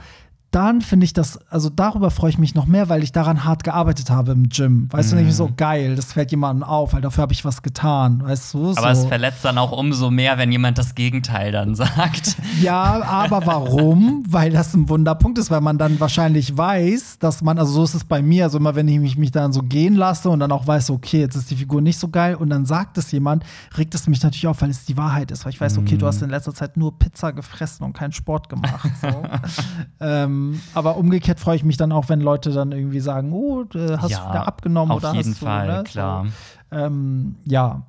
dann finde ich das, also darüber freue ich mich noch mehr, weil ich daran hart gearbeitet habe im Gym. Weißt du, denke ich so, geil, das fällt jemandem auf, weil dafür habe ich was getan, weißt du? Aber so. es verletzt dann auch umso mehr, wenn jemand das Gegenteil dann sagt. Ja, aber warum? weil das ein Wunderpunkt ist, weil man dann wahrscheinlich weiß, dass man, also so ist es bei mir, also immer wenn ich mich, mich dann so gehen lasse und dann auch weiß, okay, jetzt ist die Figur nicht so geil und dann sagt es jemand, regt es mich natürlich auf, weil es die Wahrheit ist, weil ich weiß, okay, du hast in letzter Zeit nur Pizza gefressen und keinen Sport gemacht. So. ähm, aber umgekehrt freue ich mich dann auch, wenn Leute dann irgendwie sagen, oh, äh, hast Ja, du wieder abgenommen auf oder jeden hast du, Fall, ne? klar. So, ähm, ja.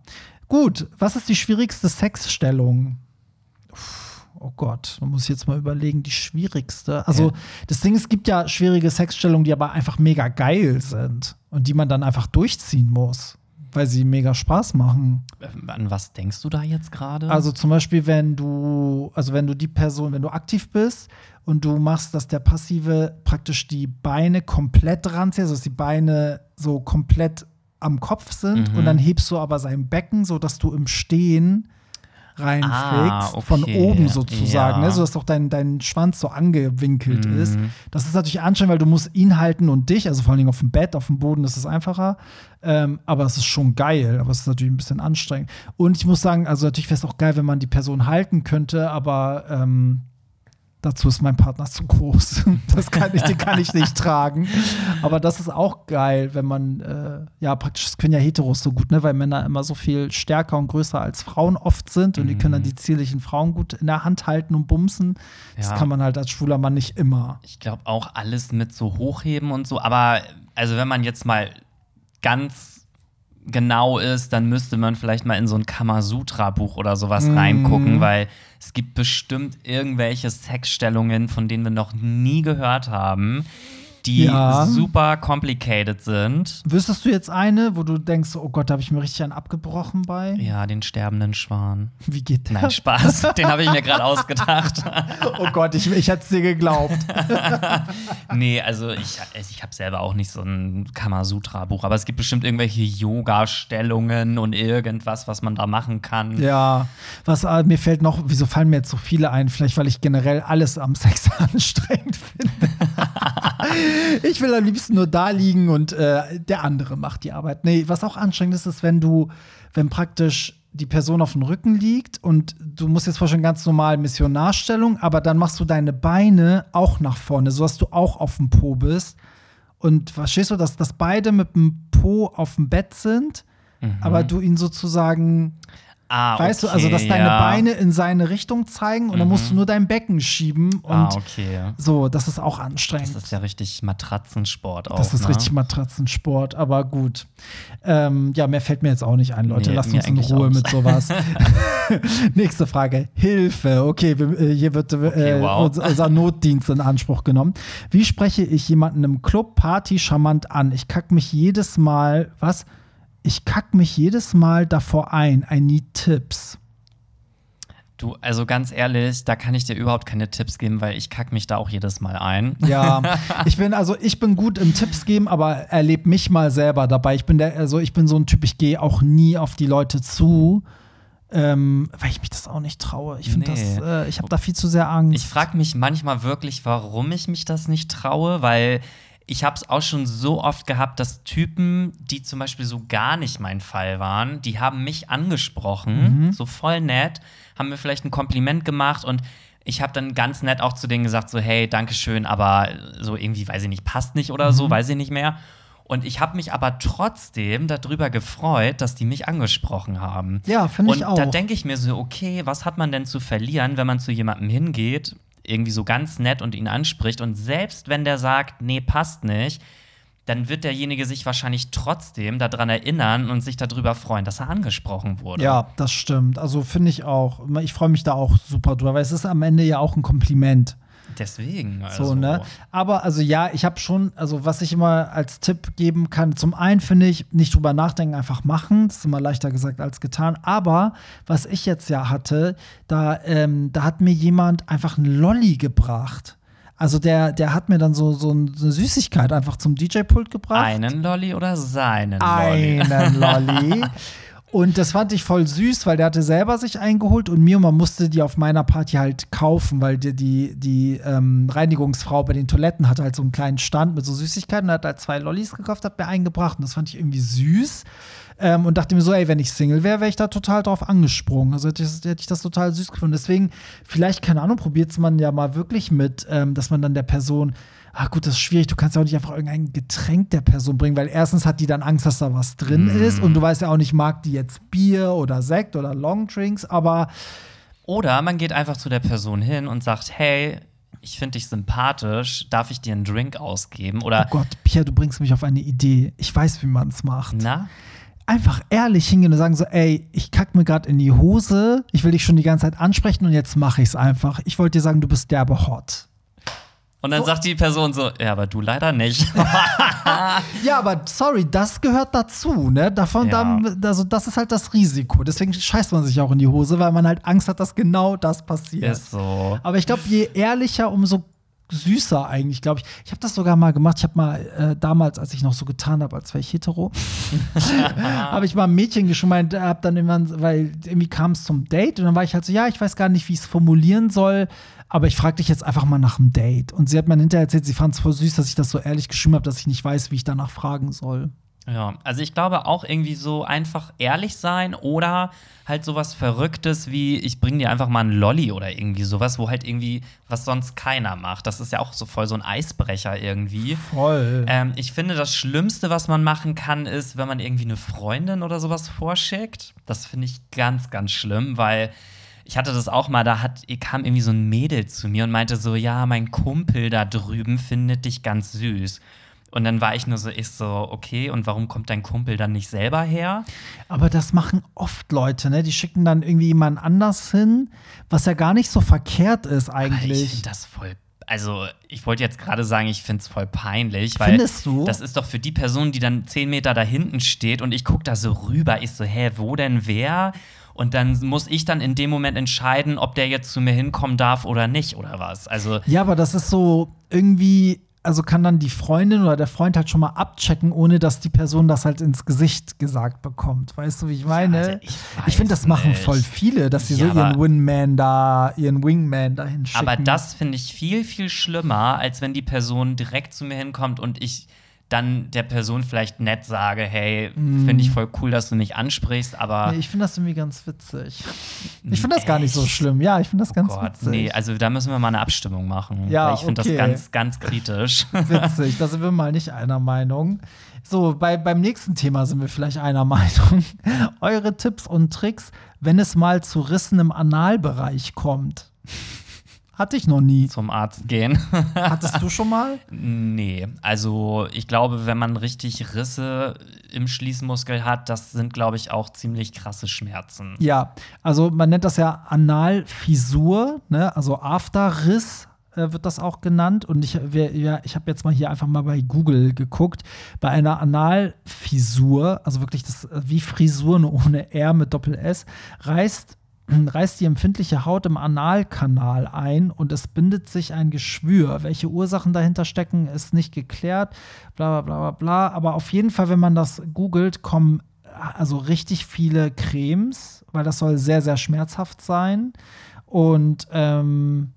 Gut, was ist die schwierigste Sexstellung? Uff, Oh Gott, da muss jetzt mal überlegen, die schwierigste. Also, Ja. das Ding ist, es gibt ja schwierige Sexstellungen, die aber einfach mega geil sind und die man dann einfach durchziehen muss, weil sie mega Spaß machen. An was denkst du da jetzt gerade? Also zum Beispiel, wenn du, also wenn du die Person, wenn du aktiv bist und du machst, dass der Passive praktisch die Beine komplett ranzieht, also dass die Beine so komplett am Kopf sind Mhm. und dann hebst du aber sein Becken, so dass du im Stehen reinfliegst, Ah, von okay. oben sozusagen, Ja. ne, so dass auch dein, dein Schwanz so angewinkelt Mhm. ist. Das ist natürlich anstrengend, weil du musst ihn halten und dich, also vor allen Dingen auf dem Bett, auf dem Boden ist es einfacher. Ähm, aber es ist schon geil, aber es ist natürlich ein bisschen anstrengend. Und ich muss sagen, also natürlich wäre es auch geil, wenn man die Person halten könnte, aber ähm, dazu ist mein Partner zu groß. Das kann ich, den kann ich nicht tragen. Aber das ist auch geil, wenn man, äh, ja, praktisch, das können ja Heteros so gut, ne, weil Männer immer so viel stärker und größer als Frauen oft sind und die können dann die zierlichen Frauen gut in der Hand halten und bumsen. Das Ja. kann man halt als schwuler Mann nicht immer. Ich glaube auch alles mit so hochheben und so. Aber also wenn man jetzt mal ganz genau ist, dann müsste man vielleicht mal in so ein Kamasutra-Buch oder sowas Mhm. reingucken, weil es gibt bestimmt irgendwelche Sexstellungen, von denen wir noch nie gehört haben, die Ja. super complicated sind. Wüsstest du jetzt eine, wo du denkst, oh Gott, da habe ich mir richtig einen abgebrochen bei? Ja, den sterbenden Schwan. Wie geht der? Nein, Spaß. Den habe ich mir gerade ausgedacht. Oh Gott, ich, ich hätte es dir geglaubt. nee, also ich, ich habe selber auch nicht so ein Kamasutra-Buch, aber es gibt bestimmt irgendwelche Yoga-Stellungen und irgendwas, was man da machen kann. Ja, was äh, mir fällt noch, wieso fallen mir jetzt so viele ein? Vielleicht, weil ich generell alles am Sex anstrengend finde. Ich will am liebsten nur da liegen und äh, der andere macht die Arbeit. Nee, was auch anstrengend ist, ist, wenn du, wenn praktisch die Person auf dem Rücken liegt und du musst jetzt vorstellen, ganz normal Missionarstellung, aber dann machst du deine Beine auch nach vorne, sodass du auch auf dem Po bist. Und verstehst du, dass, dass beide mit dem Po auf dem Bett sind, aber du ihn sozusagen Ah, Weißt du, okay, also dass deine ja. Beine in seine Richtung zeigen und dann musst du nur dein Becken schieben und Ah, okay. so, das ist auch anstrengend. Das ist ja richtig Matratzensport auch. Das ist ne? richtig Matratzensport, aber gut. Ähm, ja, mehr fällt mir jetzt auch nicht ein, Leute. Nee, Lasst uns in Ruhe auch mit sowas. Nächste Frage. Hilfe. Okay, wir, äh, hier wird äh, Okay, wow. unser, unser Notdienst in Anspruch genommen. Wie spreche ich jemanden im Club, Party charmant an? Ich kack mich jedes Mal, was? Ich kack mich jedes Mal davor ein. I need Tipps. Du, also ganz ehrlich, da kann ich dir überhaupt keine Tipps geben, weil ich kack mich da auch jedes Mal ein. Ja, ich bin also ich bin gut im Tipps geben, aber erlebe mich mal selber dabei. Ich bin der also ich bin so ein Typ, ich gehe auch nie auf die Leute zu, ähm, weil ich mich das auch nicht traue. Ich finde Nee. das, äh, ich habe da viel zu sehr Angst. Ich frage mich manchmal wirklich, warum ich mich das nicht traue, weil ich habe es auch schon so oft gehabt, dass Typen, die zum Beispiel so gar nicht mein Fall waren, die haben mich angesprochen, so voll nett, haben mir vielleicht ein Kompliment gemacht und ich habe dann ganz nett auch zu denen gesagt, so hey, danke schön, aber so irgendwie, weiß ich nicht, passt nicht oder so, weiß ich nicht mehr. Und ich habe mich aber trotzdem darüber gefreut, dass die mich angesprochen haben. Ja, finde ich Und da auch. denke ich mir so, okay, was hat man denn zu verlieren, wenn man zu jemandem hingeht, irgendwie so ganz nett und ihn anspricht und selbst wenn der sagt, nee, passt nicht, dann wird derjenige sich wahrscheinlich trotzdem daran erinnern und sich darüber freuen, dass er angesprochen wurde. ja, das stimmt. Also finde ich auch. Ich freue mich da auch super drüber, weil es ist am Ende ja auch ein Kompliment. Deswegen. Also. So, ne? Aber also ja, ich habe schon, also was ich immer als Tipp geben kann, zum einen finde ich, nicht drüber nachdenken, einfach machen. Das ist immer leichter gesagt als getan. Aber was ich jetzt ja hatte, da, ähm, da hat mir jemand einfach einen Lolli gebracht. Also der, der hat mir dann so, so eine Süßigkeit einfach zum DJ-Pult gebracht. Einen Lolli oder seinen Lolli? Einen Lolli. Und das fand ich voll süß, weil der hatte selber sich eingeholt und mir, man musste die auf meiner Party halt kaufen, weil die, die, die ähm, Reinigungsfrau bei den Toiletten hatte halt so einen kleinen Stand mit so Süßigkeiten und hat halt zwei Lollis gekauft, hat mir eingebracht und das fand ich irgendwie süß. Ähm, und dachte mir so, ey, wenn ich Single wäre, wäre ich da total drauf angesprungen. Also hätte ich, hätte ich das total süß gefunden. Deswegen, vielleicht, keine Ahnung, probiert es man ja mal wirklich mit, ähm, dass man dann der Person Ah, gut, das ist schwierig. Du kannst ja auch nicht einfach irgendein Getränk der Person bringen, weil erstens hat die dann Angst, dass da was drin ist und du weißt ja auch nicht, mag die jetzt Bier oder Sekt oder Longdrinks, aber Oder man geht einfach zu der Person hin und sagt, hey, ich finde dich sympathisch, darf ich dir einen Drink ausgeben? Oder, oh Gott, Pia, du bringst mich auf eine Idee. Ich weiß, wie man es macht. na? Einfach ehrlich hingehen und sagen so, ey, ich kack mir gerade in die Hose, ich will dich schon die ganze Zeit ansprechen und jetzt mache ich es einfach. Ich wollte dir sagen, du bist derbe hot. Und dann sagt die Person so, ja, aber du leider nicht. Ja, aber sorry, das gehört dazu, ne? Davon, Ja. dann, also das ist halt das Risiko. Deswegen scheißt man sich auch in die Hose, weil man halt Angst hat, dass genau das passiert. Ist so. Aber ich glaube, je ehrlicher, umso süßer eigentlich, glaube ich. Ich habe das sogar mal gemacht. Ich habe mal äh, damals, als ich noch so getan habe, als wäre ich hetero, habe ich mal ein Mädchen geschmeint, habe dann irgendwann, weil irgendwie kam es zum Date und dann war ich halt so, ja, ich weiß gar nicht, wie ich es formulieren soll, aber ich frage dich jetzt einfach mal nach einem Date. Und sie hat mir hinterher erzählt, sie fand es voll süß, dass ich das so ehrlich geschrieben habe, dass ich nicht weiß, wie ich danach fragen soll. Ja, also ich glaube auch irgendwie so einfach ehrlich sein oder halt sowas Verrücktes wie, ich bring dir einfach mal einen Lolli oder irgendwie sowas, wo halt irgendwie, was sonst keiner macht. Das ist ja auch so voll so ein Eisbrecher irgendwie. Voll. Ähm, ich finde, das Schlimmste, was man machen kann, ist, wenn man irgendwie eine Freundin oder sowas vorschickt. Das finde ich ganz, ganz schlimm, weil ich hatte das auch mal, da hat, kam irgendwie so ein Mädel zu mir und meinte so, ja, mein Kumpel da drüben findet dich ganz süß. Und dann war ich nur so, ich so, okay, und warum kommt dein Kumpel dann nicht selber her? Aber das machen oft Leute, ne? Die schicken dann irgendwie jemanden anders hin, was ja gar nicht so verkehrt ist Aber Ich eigentlich. finde das voll. also ich wollte jetzt gerade sagen, ich finde es voll peinlich, weil Findest du? das ist doch für die Person, die dann zehn Meter da hinten steht und ich gucke da so rüber, ich so, hä, wo denn wer? Und dann muss ich dann in dem Moment entscheiden, ob der jetzt zu mir hinkommen darf oder nicht, oder was. Also, Ja, aber das ist so irgendwie, also kann dann die Freundin oder der Freund halt schon mal abchecken, ohne dass die Person das halt ins Gesicht gesagt bekommt. Weißt du, wie ich meine? also ich ich finde, das machen nicht. voll viele, dass sie Ja, so ihren Wingman da, ihren Wingman dahin schicken. aber das finde ich viel, viel schlimmer, als wenn die Person direkt zu mir hinkommt und ich dann der Person vielleicht nett sage, hey, finde ich voll cool, dass du mich ansprichst, aber Mm. Nee, ich finde das irgendwie ganz witzig. Ich finde das gar nicht so schlimm. Ja, ich finde das ganz Gott, witzig. nee, also da müssen wir mal eine Abstimmung machen. Ja, ich finde okay. das ganz, ganz kritisch. Witzig, da sind wir mal nicht einer Meinung. So, bei, beim nächsten Thema sind wir vielleicht einer Meinung. Eure Tipps und Tricks, wenn es mal zu Rissen im Analbereich kommt. Hatte ich noch nie. Zum Arzt gehen. Hattest du schon mal? nee, also ich glaube, wenn man richtig Risse im Schließmuskel hat, das sind, glaube ich, auch ziemlich krasse Schmerzen. Ja, also man nennt das ja Analfissur, ne? also Afterriss äh, wird das auch genannt. Und ich, ja, ich habe jetzt mal hier einfach mal bei Google geguckt. Bei einer Analfissur, also wirklich das äh, wie Frisur nur ohne R mit Doppel S, reißt reißt die empfindliche Haut im Analkanal ein und es bindet sich ein Geschwür. Welche Ursachen dahinter stecken, ist nicht geklärt. Bla bla bla bla. Aber auf jeden Fall, wenn man das googelt, kommen also richtig viele Cremes, weil das soll sehr, sehr schmerzhaft sein. Und ähm,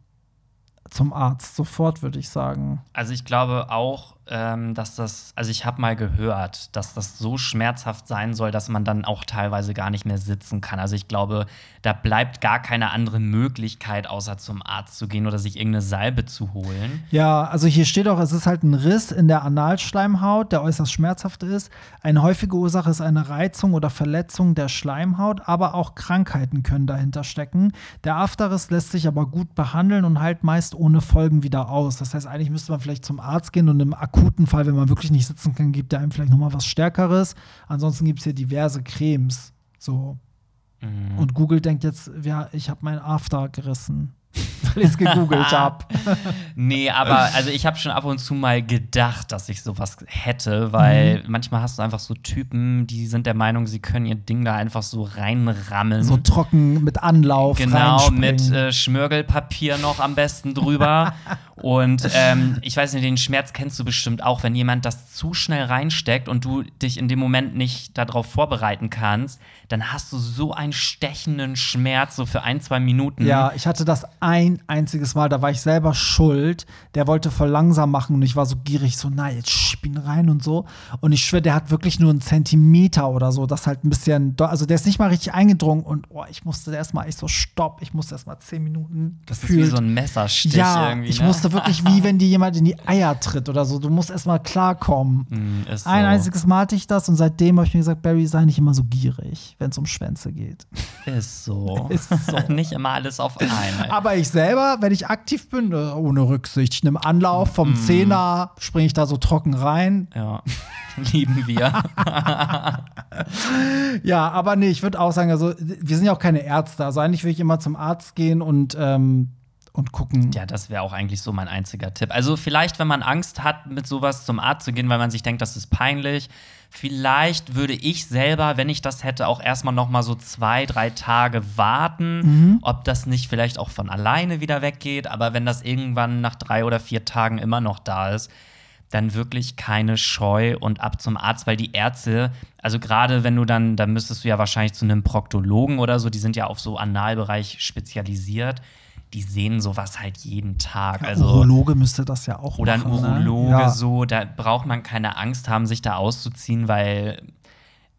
zum Arzt sofort, würde ich sagen. Also ich glaube auch, ähm, dass das, also ich habe mal gehört, dass das so schmerzhaft sein soll, dass man dann auch teilweise gar nicht mehr sitzen kann. Also ich glaube, da bleibt gar keine andere Möglichkeit, außer zum Arzt zu gehen oder sich irgendeine Salbe zu holen. Ja, also hier steht auch, es ist halt ein Riss in der Analschleimhaut, der äußerst schmerzhaft ist. Eine häufige Ursache ist eine Reizung oder Verletzung der Schleimhaut, aber auch Krankheiten können dahinter stecken. Der Afterriss lässt sich aber gut behandeln und heilt meist ohne Folgen wieder aus. Das heißt, eigentlich müsste man vielleicht zum Arzt gehen und im akuten Fall, wenn man wirklich nicht sitzen kann, gibt er einem vielleicht noch mal was Stärkeres. Ansonsten gibt es hier diverse Cremes. So. Und Google denkt jetzt, ja, ich habe mein After gerissen. Weil ich es gegoogelt habe. Nee, aber also ich habe schon ab und zu mal gedacht, dass ich sowas hätte, weil Mhm. manchmal hast du einfach so Typen, die sind der Meinung, sie können ihr Ding da einfach so reinrammeln. So trocken mit Anlauf. Genau, mit äh, Schmirgelpapier noch am besten drüber. und ähm, ich weiß nicht, den Schmerz kennst du bestimmt auch, wenn jemand das zu schnell reinsteckt und du dich in dem Moment nicht darauf vorbereiten kannst, dann hast du so einen stechenden Schmerz, so für ein, zwei Minuten. Ja, ich hatte das ein einziges Mal, da war ich selber schuld. Der wollte voll langsam machen und ich war so gierig, so, na, jetzt schieb ihn rein und so. Und ich schwöre, der hat wirklich nur einen Zentimeter oder so, das halt ein bisschen, also der ist nicht mal richtig eingedrungen und oh, ich musste erstmal, ich so, stopp, ich musste erstmal zehn Minuten Das ist wie so ein Messerstich ja, irgendwie. ich ne? musste wirklich wie wenn dir jemand in die Eier tritt oder so. Du musst erstmal klarkommen. Hm, ist Ein so. einziges Mal hatte ich das und seitdem habe ich mir gesagt, Barry, sei nicht immer so gierig, wenn es um Schwänze geht. Ist so. Ist so. Nicht immer alles auf einmal. Aber ich selber, wenn ich aktiv bin, äh, ohne Rücksicht, ich nehme Anlauf Mm. vom Zehner, springe ich da so trocken rein. ja. Lieben wir. Ja, aber nee, ich würde auch sagen, also wir sind ja auch keine Ärzte. Also eigentlich würde ich immer zum Arzt gehen und, ähm, und gucken. Ja, das wäre auch eigentlich so mein einziger Tipp. Also vielleicht, wenn man Angst hat, mit sowas zum Arzt zu gehen, weil man sich denkt, das ist peinlich. Vielleicht würde ich selber, wenn ich das hätte, auch erstmal noch mal so zwei, drei Tage warten, Mhm. ob das nicht vielleicht auch von alleine wieder weggeht. Aber wenn das irgendwann nach drei oder vier Tagen immer noch da ist, dann wirklich keine Scheu und ab zum Arzt, weil die Ärzte, also gerade wenn du dann, dann müsstest du ja wahrscheinlich zu einem Proktologen oder so, die sind ja auf so Analbereich spezialisiert, die sehen sowas halt jeden Tag. Also Urologe müsste das ja auch oder ein machen, ne? Urologe Ja. so, da braucht man keine Angst haben, sich da auszuziehen, weil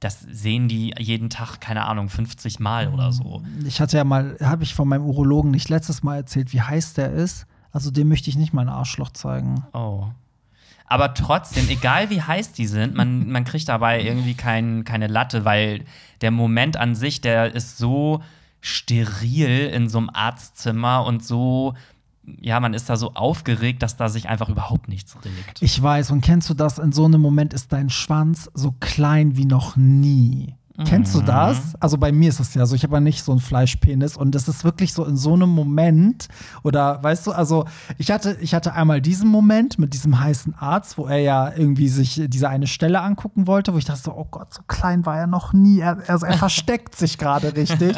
das sehen die jeden Tag, keine Ahnung, 50 Mal oder so. Ich hatte ja mal, habe ich von meinem Urologen nicht letztes Mal erzählt, wie heiß der ist. Also dem möchte ich nicht mein Arschloch zeigen. Oh. Aber trotzdem, egal wie heiß die sind, man, man kriegt dabei irgendwie kein, keine Latte, weil der Moment an sich, der ist so steril in so einem Arztzimmer und so, ja, man ist da so aufgeregt, dass da sich einfach überhaupt nichts regt. Ich weiß, und kennst du das? In so einem Moment ist dein Schwanz so klein wie noch nie. Kennst du das? Also bei mir ist es ja so, ich habe ja nicht so einen Fleischpenis und das ist wirklich so in so einem Moment oder weißt du, also ich hatte ich hatte einmal diesen Moment mit diesem heißen Arzt, wo er ja irgendwie sich diese eine Stelle angucken wollte, wo ich dachte so, oh Gott, so klein war er noch nie, er, er, er versteckt sich gerade richtig.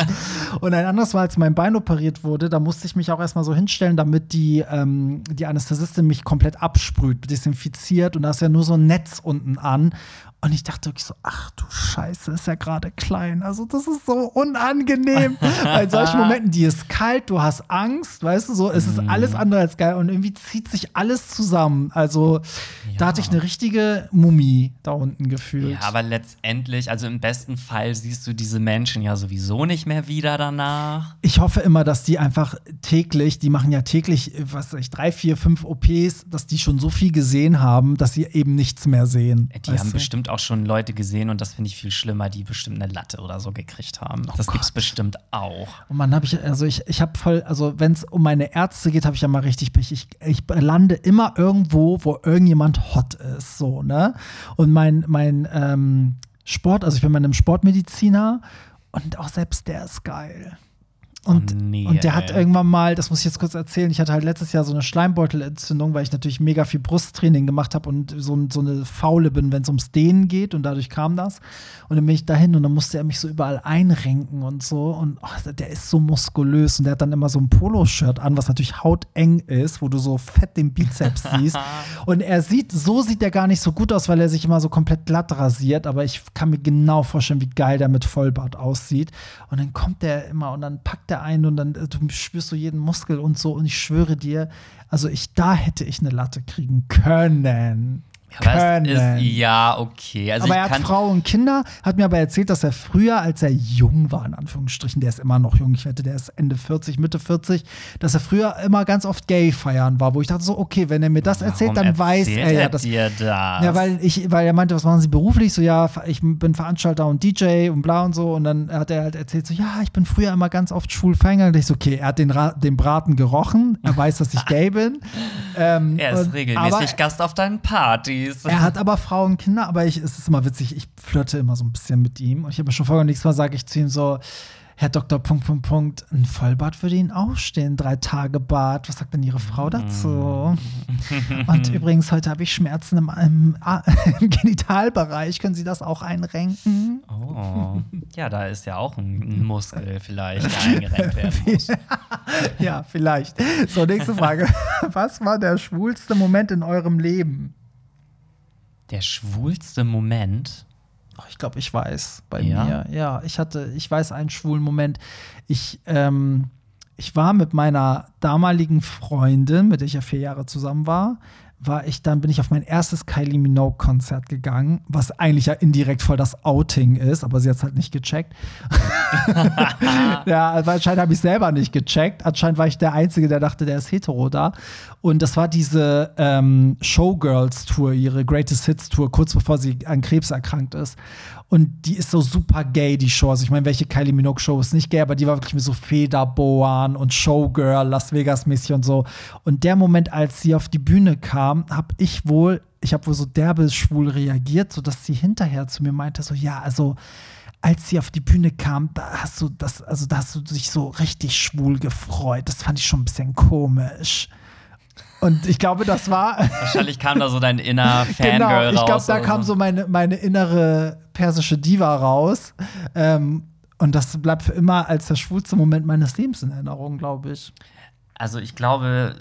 Und ein anderes Mal, als mein Bein operiert wurde, da musste ich mich auch erstmal so hinstellen, damit die ähm, die Anästhesistin mich komplett absprüht, desinfiziert und da ist ja nur so ein Netz unten an und ich dachte wirklich so, ach du Scheiße, ist ja gerade klein. Also das ist so unangenehm. Weil in solchen Momenten, die ist kalt, du hast Angst, weißt du, so, es ist alles Mhm. andere als geil und irgendwie zieht sich alles zusammen. Also da hatte ich eine richtige Mumie da unten gefühlt. Ja, aber letztendlich, also im besten Fall siehst du diese Menschen ja sowieso nicht mehr wieder danach. ich hoffe immer, dass die einfach täglich, die machen ja täglich, was weiß ich, drei, vier, fünf OPs, dass die schon so viel gesehen haben, dass sie eben nichts mehr sehen. Die haben du? bestimmt auch schon Leute gesehen und das finde ich viel schlimmer, die bestimmt eine Latte oder so gekriegt haben. Oh das gibt's bestimmt auch. Und man habe ich, also ich, ich habe voll, also wenn es um meine Ärzte geht, habe ich ja mal richtig Pech. Ich, ich lande immer irgendwo, wo irgendjemand hot ist, so, ne? Und mein, mein ähm, Sport, also ich bin bei einem Sportmediziner und auch selbst der ist geil. Und, Oh nee, und der hat ey. irgendwann mal, das muss ich jetzt kurz erzählen, ich hatte halt letztes Jahr so eine Schleimbeutelentzündung, weil ich natürlich mega viel Brusttraining gemacht habe und so, so eine Faule bin, wenn es ums Dehnen geht und dadurch kam das. Und dann bin ich dahin und dann musste er mich so überall einrenken und so und oh, der ist so muskulös und der hat dann immer so ein Poloshirt an, was natürlich hauteng ist, wo du so fett den Bizeps siehst. Und er sieht, so sieht er gar nicht so gut aus, weil er sich immer so komplett glatt rasiert, aber ich kann mir genau vorstellen, wie geil der mit Vollbart aussieht. Und dann kommt der immer und dann packt er ein und dann äh, du spürst du jeden Muskel und so. Und ich schwöre dir, also ich, da hätte ich eine Latte kriegen können. Können. ist, ja, okay. Also aber er hat. Frau und Kinder, hat mir aber erzählt, dass er früher, als er jung war, in Anführungsstrichen, der ist immer noch jung, ich wette, der ist Ende 40, Mitte 40, dass er früher immer ganz oft gay feiern war, wo ich dachte so, okay, wenn er mir das erzählt, Warum dann weiß erzählt er ja, dass dir das. ja, weil ich, weil er meinte, was machen Sie beruflich? So, ja, ich bin Veranstalter und DJ und bla und so. Und dann hat er halt erzählt, so, ja, ich bin früher immer ganz oft schwul feiern. Und ich so, okay, er hat den, Ra den Braten gerochen, er weiß, dass ich gay bin. Ähm, er ist und- regelmäßig aber Gast auf deinen Partys. Er hat aber Frauen und Kinder, aber ich, es ist immer witzig, ich flirte immer so ein bisschen mit ihm. Und ich habe mir schon vorgenommen, nächstes Mal sage ich zu ihm so, Herr Doktor, Punkt, Punkt, Punkt, ein Vollbart würde Ihnen auch stehen, drei Tage Bad. Was sagt denn Ihre Frau dazu? Und übrigens, heute habe ich Schmerzen im, im, im Genitalbereich. Können Sie das auch einrenken? Oh. Ja, da ist ja auch ein, ein Muskel vielleicht, der eingerenkt werden muss. ja, vielleicht. So, nächste Frage. Was war der schwulste Moment in eurem Leben? Der schwulste Moment. Oh, ich glaube, ich weiß bei Ja? mir. Ja, ich hatte, ich weiß einen schwulen Moment. Ich, ähm, ich war mit meiner damaligen Freundin, mit der ich ja vier Jahre zusammen war, war ich dann bin ich auf mein erstes Kylie Minogue Konzert gegangen, was eigentlich ja indirekt voll das Outing ist, aber sie hat es halt nicht gecheckt. ja, also anscheinend habe ich selber nicht gecheckt. Anscheinend war ich der Einzige, der dachte, der ist hetero da. Und das war diese ähm, Showgirls-Tour, ihre Greatest Hits-Tour, kurz bevor sie an Krebs erkrankt ist. Und die ist so super gay, die Show. Also ich meine, welche Kylie Minogue-Show ist nicht gay, aber die war wirklich mit so Federbohren und Showgirl, Las Vegas-mäßig und so. Und der Moment, als sie auf die Bühne kam, habe ich wohl, ich habe wohl so derbe schwul reagiert, sodass sie hinterher zu mir meinte, so, ja, also als sie auf die Bühne kam, da hast du das, also da hast du dich so richtig schwul gefreut. Das fand ich schon ein bisschen komisch. Und ich glaube, das war. Wahrscheinlich kam da so dein inner Fangirl genau, ich glaube, raus da kam so meine, meine innere persische Diva raus. Ähm, und das bleibt für immer als der schwulste Moment meines Lebens in Erinnerung, glaube ich. Also ich glaube,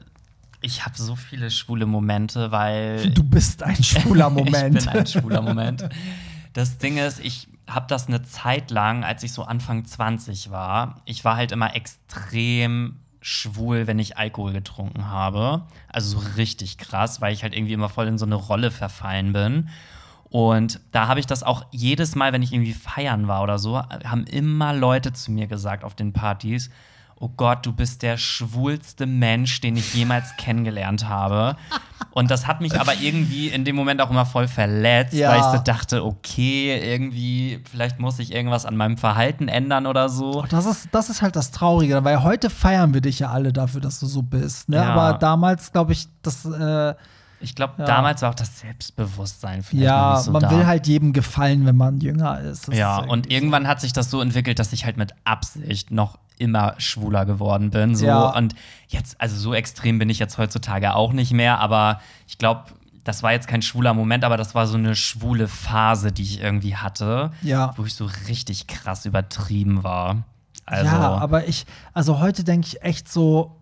ich habe so viele schwule Momente, weil Du bist ein schwuler Moment. ich bin ein schwuler Moment. Das Ding ist, ich habe das eine Zeit lang, als ich so Anfang 20 war, ich war halt immer extrem schwul, wenn ich Alkohol getrunken habe. Also so richtig krass, weil ich halt irgendwie immer voll in so eine Rolle verfallen bin. Und da habe ich das auch jedes Mal, wenn ich irgendwie feiern war oder so, haben immer Leute zu mir gesagt auf den Partys, oh Gott, du bist der schwulste Mensch, den ich jemals kennengelernt habe. Und das hat mich aber irgendwie in dem Moment auch immer voll verletzt, Ja. weil ich so dachte, okay, irgendwie, vielleicht muss ich irgendwas an meinem Verhalten ändern oder so. Oh, Das ist, das ist halt das Traurige, weil heute feiern wir dich ja alle dafür, dass du so bist. Ne? Ja. Aber damals, glaube ich, das, äh, Ich glaube, Ja. damals war auch das Selbstbewusstsein vielleicht Ja, nicht so man da. will halt jedem gefallen, wenn man jünger ist. Das ja, ist und irgendwann hat sich das so entwickelt, dass ich halt mit Absicht noch immer schwuler geworden bin. So. Ja. Und jetzt, also so extrem bin ich jetzt heutzutage auch nicht mehr, aber ich glaube, das war jetzt kein schwuler Moment, aber das war so eine schwule Phase, die ich irgendwie hatte, Ja. wo ich so richtig krass übertrieben war. Also, Ja, aber ich, also heute denke ich echt so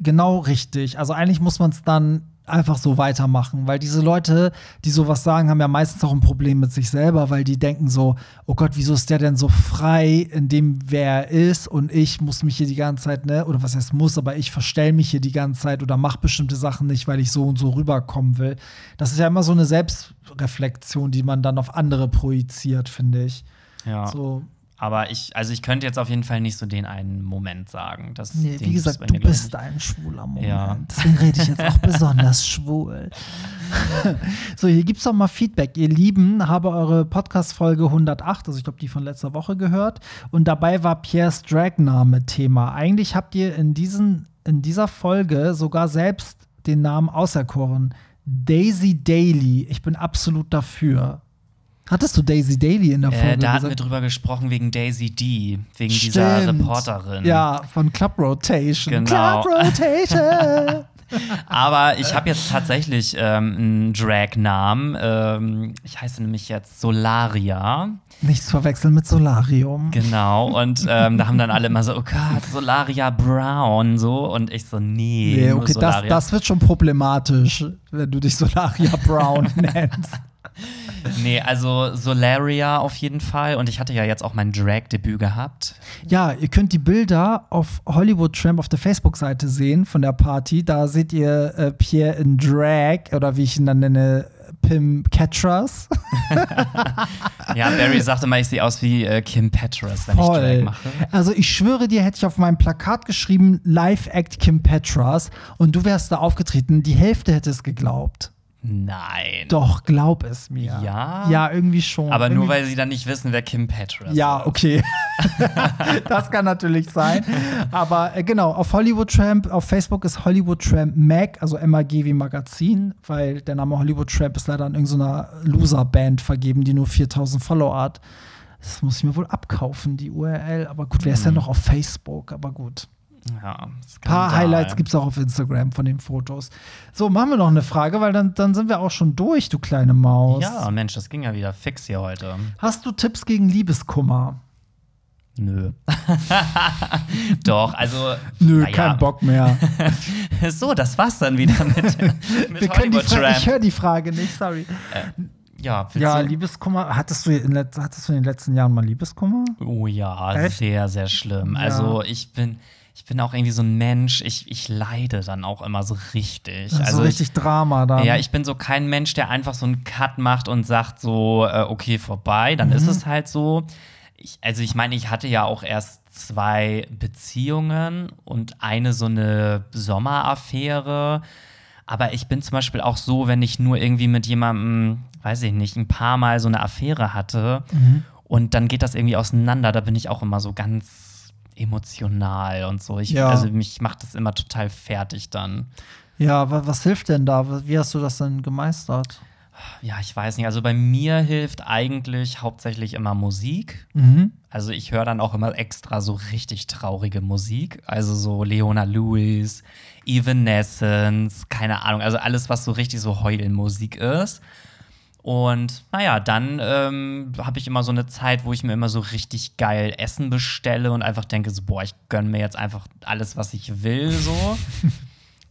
genau richtig. Also eigentlich muss man es dann einfach so weitermachen, weil diese Leute, die sowas sagen, haben ja meistens auch ein Problem mit sich selber, weil die denken so, oh Gott, wieso ist der denn so frei in dem, wer er ist und ich muss mich hier die ganze Zeit, ne, oder was heißt muss, aber ich verstell mich hier die ganze Zeit oder mach bestimmte Sachen nicht, weil ich so und so rüberkommen will. Das ist ja immer so eine Selbstreflexion, die man dann auf andere projiziert, finde ich. ja. So, Aber ich, also ich könnte jetzt auf jeden Fall nicht so den einen Moment sagen. Das, Nee, wie gesagt, du bist ein schwuler Moment. Ja. Deswegen rede ich jetzt auch besonders schwul. so, hier gibt's doch mal Feedback. Ihr Lieben, habe eure Podcast-Folge 108, also ich glaube, die von letzter Woche gehört. Und dabei war Pierres Dragname Thema. Eigentlich habt ihr in, diesen, in dieser Folge sogar selbst den Namen auserkoren. Daisy Daly. Ich bin absolut dafür. Hattest du Daisy Daly in der Folge? Äh, da hatten wir drüber gesprochen wegen Daisy D, wegen dieser Stimmt. Reporterin. Ja, von Club Rotation. Genau. Club Rotation. Aber ich habe jetzt tatsächlich ähm, einen Drag-Namen. Ähm, ich heiße nämlich jetzt Solaria. Nichts verwechseln mit Solarium. Genau. Und ähm, da haben dann alle immer so, oh Gott, Solaria Brown, so. Und ich so, nee, Nee, okay, das, das wird schon problematisch, wenn du dich Solaria Brown nennst. Nee, also Solaria auf jeden Fall. Und ich hatte ja jetzt auch mein Drag-Debüt gehabt. Ja, ihr könnt die Bilder auf Hollywood Tramp auf der Facebook-Seite sehen von der Party. Da seht ihr äh, Pierre in Drag oder wie ich ihn dann nenne, Pim Catras. Ja, Barry sagte mal, ich sehe aus wie äh, Kim Petras, wenn ich Drag Voll. mache. Also ich schwöre dir, hätte ich auf meinem Plakat geschrieben, Live-Act Kim Petras und du wärst da aufgetreten, die Hälfte hätte es geglaubt. Nein. Doch, glaub es mir. Ja? Ja, irgendwie schon. Aber nur irgendwie weil sie dann nicht wissen, wer Kim Petras Ja, ist. okay. das kann natürlich sein. Aber äh, genau, auf Hollywood Tramp, auf Facebook ist Hollywood Tramp Mag, also MAG wie Magazin, weil der Name Hollywood Tramp ist leider an irgendeiner Loser-Band vergeben, die nur 4000 Follower hat. Das muss ich mir wohl abkaufen, die URL. Aber gut, wer ist denn noch auf Facebook? Aber gut. Ja, Ein paar. Highlights gibt es auch auf Instagram von den Fotos. So, machen wir noch eine Frage, weil dann, dann sind wir auch schon durch, du kleine Maus. Ja, Mensch, das ging ja wieder fix hier heute. Hast du Tipps gegen Liebeskummer? Nö. Doch, also. Nö, ja. kein Bock mehr. So, das war's dann wieder mit, mit Wir können die Fra ich höre die Frage nicht, sorry. Ja, willst Ja, du- Liebeskummer. Hattest du, in hattest du in den letzten Jahren mal Liebeskummer? Oh ja, Echt? sehr, sehr schlimm. Ja. Also ich bin, ich bin auch irgendwie so ein Mensch, ich, ich leide dann auch immer so richtig. Also so richtig Drama da. Ja, ich bin so kein Mensch, der einfach so einen Cut macht und sagt so, äh, okay, vorbei, dann ist es halt so. Ich, also ich meine, ich hatte ja auch erst zwei Beziehungen und eine so eine Sommeraffäre. Aber ich bin zum Beispiel auch so, wenn ich nur irgendwie mit jemandem, weiß ich nicht, ein paar Mal so eine Affäre hatte und dann geht das irgendwie auseinander, da bin ich auch immer so ganz emotional und so. Ich, Ja. Also mich macht das immer total fertig dann. ja wa was hilft denn da? Wie hast du das denn gemeistert? Ja, ich weiß nicht. Also bei mir hilft eigentlich hauptsächlich immer Musik. Mhm. Also ich höre dann auch immer extra so richtig traurige Musik. Also so Leona Lewis, Evanescence, keine Ahnung. Also alles, was so richtig so Heulmusik ist. Und naja, dann ähm, habe ich immer so eine Zeit, wo ich mir immer so richtig geil Essen bestelle und einfach denke so, boah, ich gönne mir jetzt einfach alles, was ich will, so.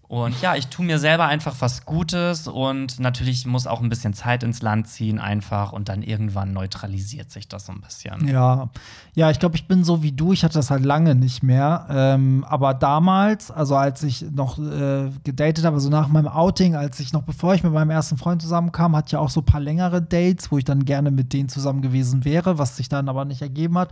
Und ja, ich tue mir selber einfach was Gutes und natürlich muss auch ein bisschen Zeit ins Land ziehen einfach und dann irgendwann neutralisiert sich das so ein bisschen. Ja, ja, ich glaube, ich bin so wie du. Ich hatte das halt lange nicht mehr. Ähm, aber damals, also als ich noch äh, gedatet habe, also nach meinem Outing, als ich noch bevor ich mit meinem ersten Freund zusammenkam, hatte ich ja auch so ein paar längere Dates, wo ich dann gerne mit denen zusammen gewesen wäre, was sich dann aber nicht ergeben hat.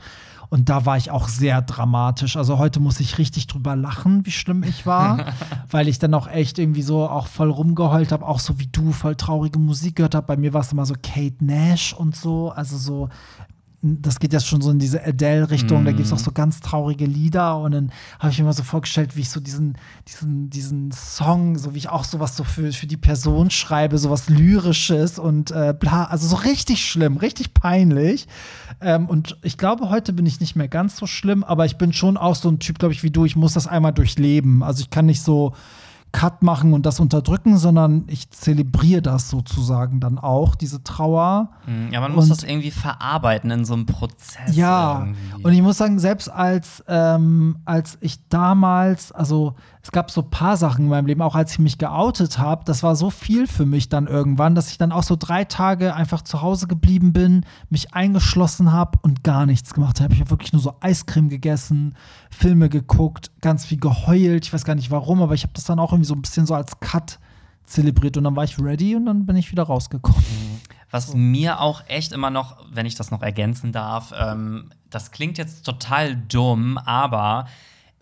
Und da war ich auch sehr dramatisch. Also heute muss ich richtig drüber lachen, wie schlimm ich war, weil ich dann auch echt irgendwie so auch voll rumgeheult habe, auch so wie du, voll traurige Musik gehört habe. Bei mir war es immer so Kate Nash und so, also so das geht jetzt schon so in diese Adele-Richtung, da gibt es auch Mhm. so ganz traurige Lieder und dann habe ich mir mal so vorgestellt, wie ich so diesen, diesen, diesen Song, so wie ich auch sowas so für, für die Person schreibe, sowas Lyrisches und äh, bla, also so richtig schlimm, richtig peinlich. Ähm, und ich glaube, heute bin ich nicht mehr ganz so schlimm, aber ich bin schon auch so ein Typ, glaube ich, wie du, ich muss das einmal durchleben. Also ich kann nicht so Cut machen und das unterdrücken, sondern ich zelebriere das sozusagen dann auch, diese Trauer. Mhm, Ja, man muss Und- das irgendwie verarbeiten in so einem Prozess. Ja, irgendwie. und ich muss sagen, selbst als, ähm, als ich damals, also es gab so ein paar Sachen in meinem Leben, auch als ich mich geoutet habe, das war so viel für mich dann irgendwann, dass ich dann auch so drei Tage einfach zu Hause geblieben bin, mich eingeschlossen habe und gar nichts gemacht habe. Ich habe wirklich nur so Eiscreme gegessen, Filme geguckt, ganz viel geheult. Ich weiß gar nicht warum, aber ich habe das dann auch irgendwie so ein bisschen so als Cut zelebriert und dann war ich ready und dann bin ich wieder rausgekommen. Was mir auch echt immer noch, wenn ich das noch ergänzen darf, ähm, das klingt jetzt total dumm, aber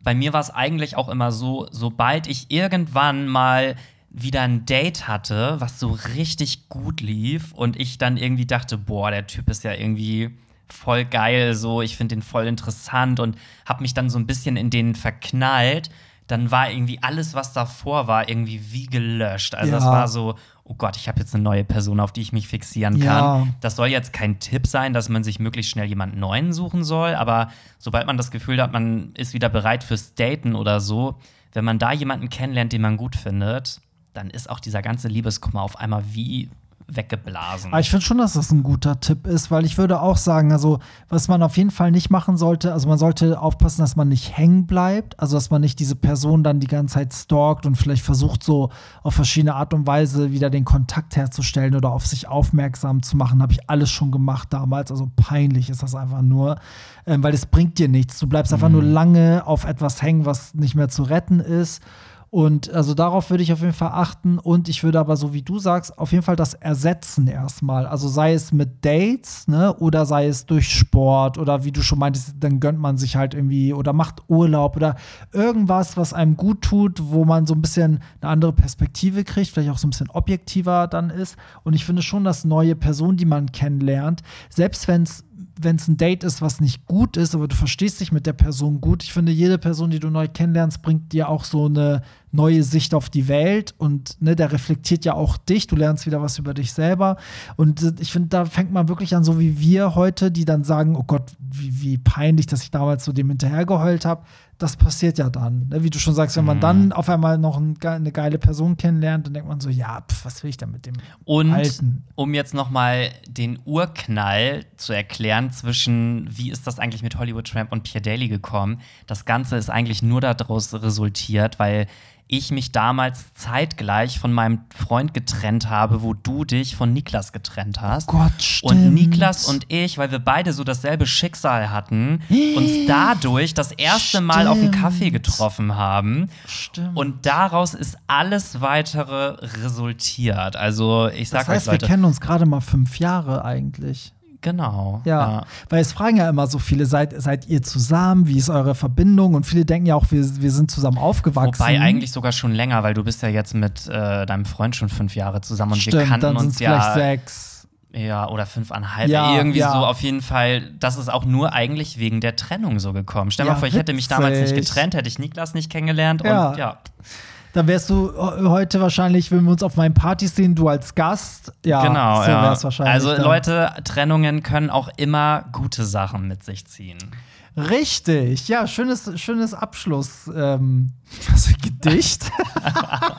bei mir war es eigentlich auch immer so, sobald ich irgendwann mal wieder ein Date hatte, was so richtig gut lief und ich dann irgendwie dachte, boah, der Typ ist ja irgendwie voll geil, so, ich finde den voll interessant und habe mich dann so ein bisschen in den verknallt, dann war irgendwie alles, was davor war, irgendwie wie gelöscht. Also Ja. war so, oh Gott, ich habe jetzt eine neue Person, auf die ich mich fixieren kann. Ja. Das soll jetzt kein Tipp sein, dass man sich möglichst schnell jemanden Neuen suchen soll, aber sobald man das Gefühl hat, man ist wieder bereit fürs Daten oder so, wenn man da jemanden kennenlernt, den man gut findet, dann ist auch dieser ganze Liebeskummer auf einmal wie weggeblasen. Aber ich finde schon, dass das ein guter Tipp ist, weil ich würde auch sagen, also was man auf jeden Fall nicht machen sollte, also man sollte aufpassen, dass man nicht hängen bleibt, also dass man nicht diese Person dann die ganze Zeit stalkt und vielleicht versucht so auf verschiedene Art und Weise wieder den Kontakt herzustellen oder auf sich aufmerksam zu machen. Habe ich alles schon gemacht damals, also peinlich ist das einfach nur, ähm, weil es bringt dir nichts. Du bleibst einfach nur lange auf etwas hängen, was nicht mehr zu retten ist. Und also darauf würde ich auf jeden Fall achten. Und ich würde aber, so wie du sagst, auf jeden Fall das ersetzen erstmal. Also sei es mit Dates, ne, oder sei es durch Sport oder wie du schon meintest, dann gönnt man sich halt irgendwie oder macht Urlaub oder irgendwas, was einem gut tut, wo man so ein bisschen eine andere Perspektive kriegt, vielleicht auch so ein bisschen objektiver dann ist. Und ich finde schon, dass neue Personen, die man kennenlernt, selbst wenn es wenn es ein Date ist, was nicht gut ist, aber du verstehst dich mit der Person gut. Ich finde, jede Person, die du neu kennenlernst, bringt dir auch so eine neue Sicht auf die Welt und ne, der reflektiert ja auch dich. Du lernst wieder was über dich selber. Und ich finde, da fängt man wirklich an, so wie wir heute, die dann sagen: Oh Gott, wie, wie peinlich, dass ich damals so dem hinterhergeheult habe. Das passiert ja dann. Ne? Wie du schon sagst, wenn man dann auf einmal noch ein, eine geile Person kennenlernt, dann denkt man so: Ja, pf, was will ich denn mit dem Und halten? um jetzt noch mal den Urknall zu erklären zwischen, wie ist das eigentlich mit Hollywood Tramp und Pierre Daly gekommen? Das Ganze ist eigentlich nur daraus resultiert, weil ich mich damals zeitgleich von meinem Freund getrennt habe, wo du dich von Niklas getrennt hast. Gott, stimmt. Und Niklas und ich, weil wir beide so dasselbe Schicksal hatten, uns dadurch das erste Mal auf einen Kaffee Stimmt. getroffen haben. Stimmt. Und daraus ist alles weitere resultiert. Also ich sag Das heißt, euch, wir Leute, kennen uns gerade mal fünf Jahre eigentlich. Genau. Ja. Weil es fragen ja immer so viele, seid, seid ihr zusammen? Wie ist eure Verbindung? Und viele denken ja auch, wir, wir sind zusammen aufgewachsen. Wobei eigentlich sogar schon länger, weil du bist ja jetzt mit äh, deinem Freund schon fünf Jahre zusammen und Stimmt, wir kannten dann uns ja vielleicht sechs. ja oder fünfeinhalb. Ja, irgendwie ja. so auf jeden Fall. Das ist auch nur eigentlich wegen der Trennung so gekommen. Stell dir Ja, mal vor, ich hätte mich damals nicht witzig. getrennt, hätte ich Niklas nicht kennengelernt Ja. und ja. Dann wärst du äh, heute wahrscheinlich, wenn wir uns auf meinen Partys sehen, du als Gast. Ja, genau. so ja. wahrscheinlich. also dann. Leute, Trennungen können auch immer gute Sachen mit sich ziehen. Richtig. Ja, schönes, schönes Abschluss. Ähm, Gedicht.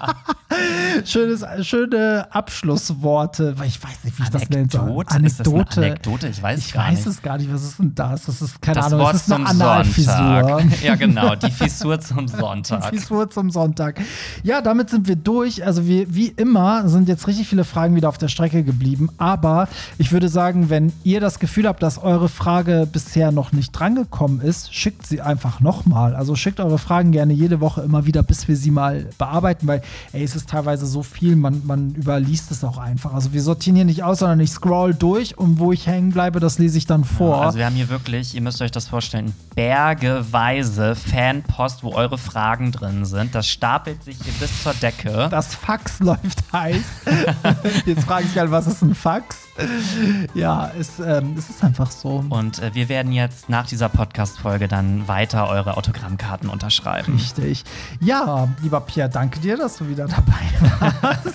schönes, schöne Abschlussworte. Weil ich weiß nicht, wie ich das nennen soll. Anekdote? Anekdote? Ich weiß Ich gar weiß nicht. es gar nicht. Was ist denn das? Das ist keine Das Ahnung. Wort das ist eine zum Analfissur. Sonntag. ja, genau, die Fissur zum Sonntag. Fissur zum Sonntag. Ja, damit sind wir durch. Also wie, wie immer sind jetzt richtig viele Fragen wieder auf der Strecke geblieben. Aber ich würde sagen, wenn ihr das Gefühl habt, dass eure Frage bisher noch nicht drangekommen ist, schickt sie einfach nochmal. Also schickt eure Fragen gerne jede Woche immer wieder, bis wir sie mal bearbeiten, weil ey, es ist teilweise so viel, man, man überliest es auch einfach. Also wir sortieren hier nicht aus, sondern ich scroll durch und wo ich hängen bleibe, das lese ich dann vor. Also wir haben hier wirklich, ihr müsst euch das vorstellen, bergeweise Fanpost, wo eure Fragen drin sind. Das stapelt sich hier bis zur Decke. das Fax läuft heißt. Jetzt fragen sich alle, was ist ein Fax? Ja, es, ähm, es ist einfach so. Und äh, wir werden jetzt nach dieser Podcast-Folge dann weiter eure Autogrammkarten unterschreiben. Richtig. Ja, lieber Pierre, danke dir, dass du wieder dabei warst.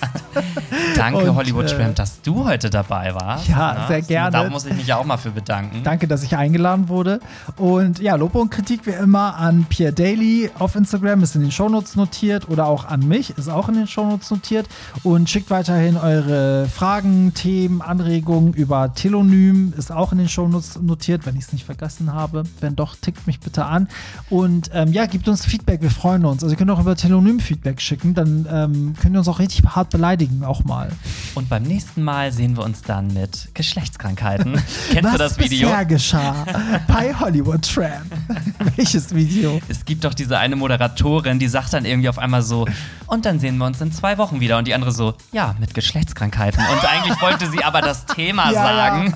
Danke, Und, Hollywood äh, Tramp, dass du heute dabei warst. Ja, Ne? sehr gerne. Da muss ich mich ja auch mal für bedanken. Danke, dass ich eingeladen wurde. Und ja, Lob und Kritik wie immer an Pierre Daly auf Instagram, ist in den Shownotes notiert oder auch an mich, ist auch in den Shownotes notiert. Und schickt weiterhin eure Fragen, Themen, Anregungen über Telonym, ist auch in den Shownotes notiert, wenn ich es nicht vergessen habe. Wenn doch, tickt mich bitte an. Und ähm, ja, gebt uns Feedback, wir freuen uns. Also ihr könnt auch über Telonym Feedback schicken, dann ähm, könnt ihr uns auch richtig hart beleidigen, auch mal. Und beim nächsten Mal sehen wir uns dann mit Geschlechtskrankheiten. Kennst Was du das Video? bisher geschah bei Hollywood Tramp. Welches Video? Es gibt doch diese eine Moderatorin, die sagt dann irgendwie auf einmal so, und dann sehen wir uns in zwei Wochen wieder. Und die andere so, ja, mit Geschlechtskrankheiten. Und eigentlich wollte sie aber das Thema Ja, sagen.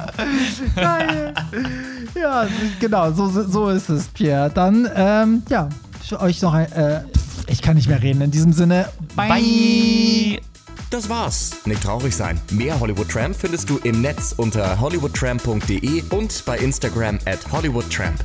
Geil. Ja, genau, so, so ist es, Pierre. Dann, ähm, ja, euch noch ein, äh, ich kann nicht mehr reden. In diesem Sinne, bye. Bye. Das war's. Nicht traurig sein. Mehr Hollywood Tramp findest du im Netz unter hollywoodtramp.de und bei Instagram at hollywoodtramp.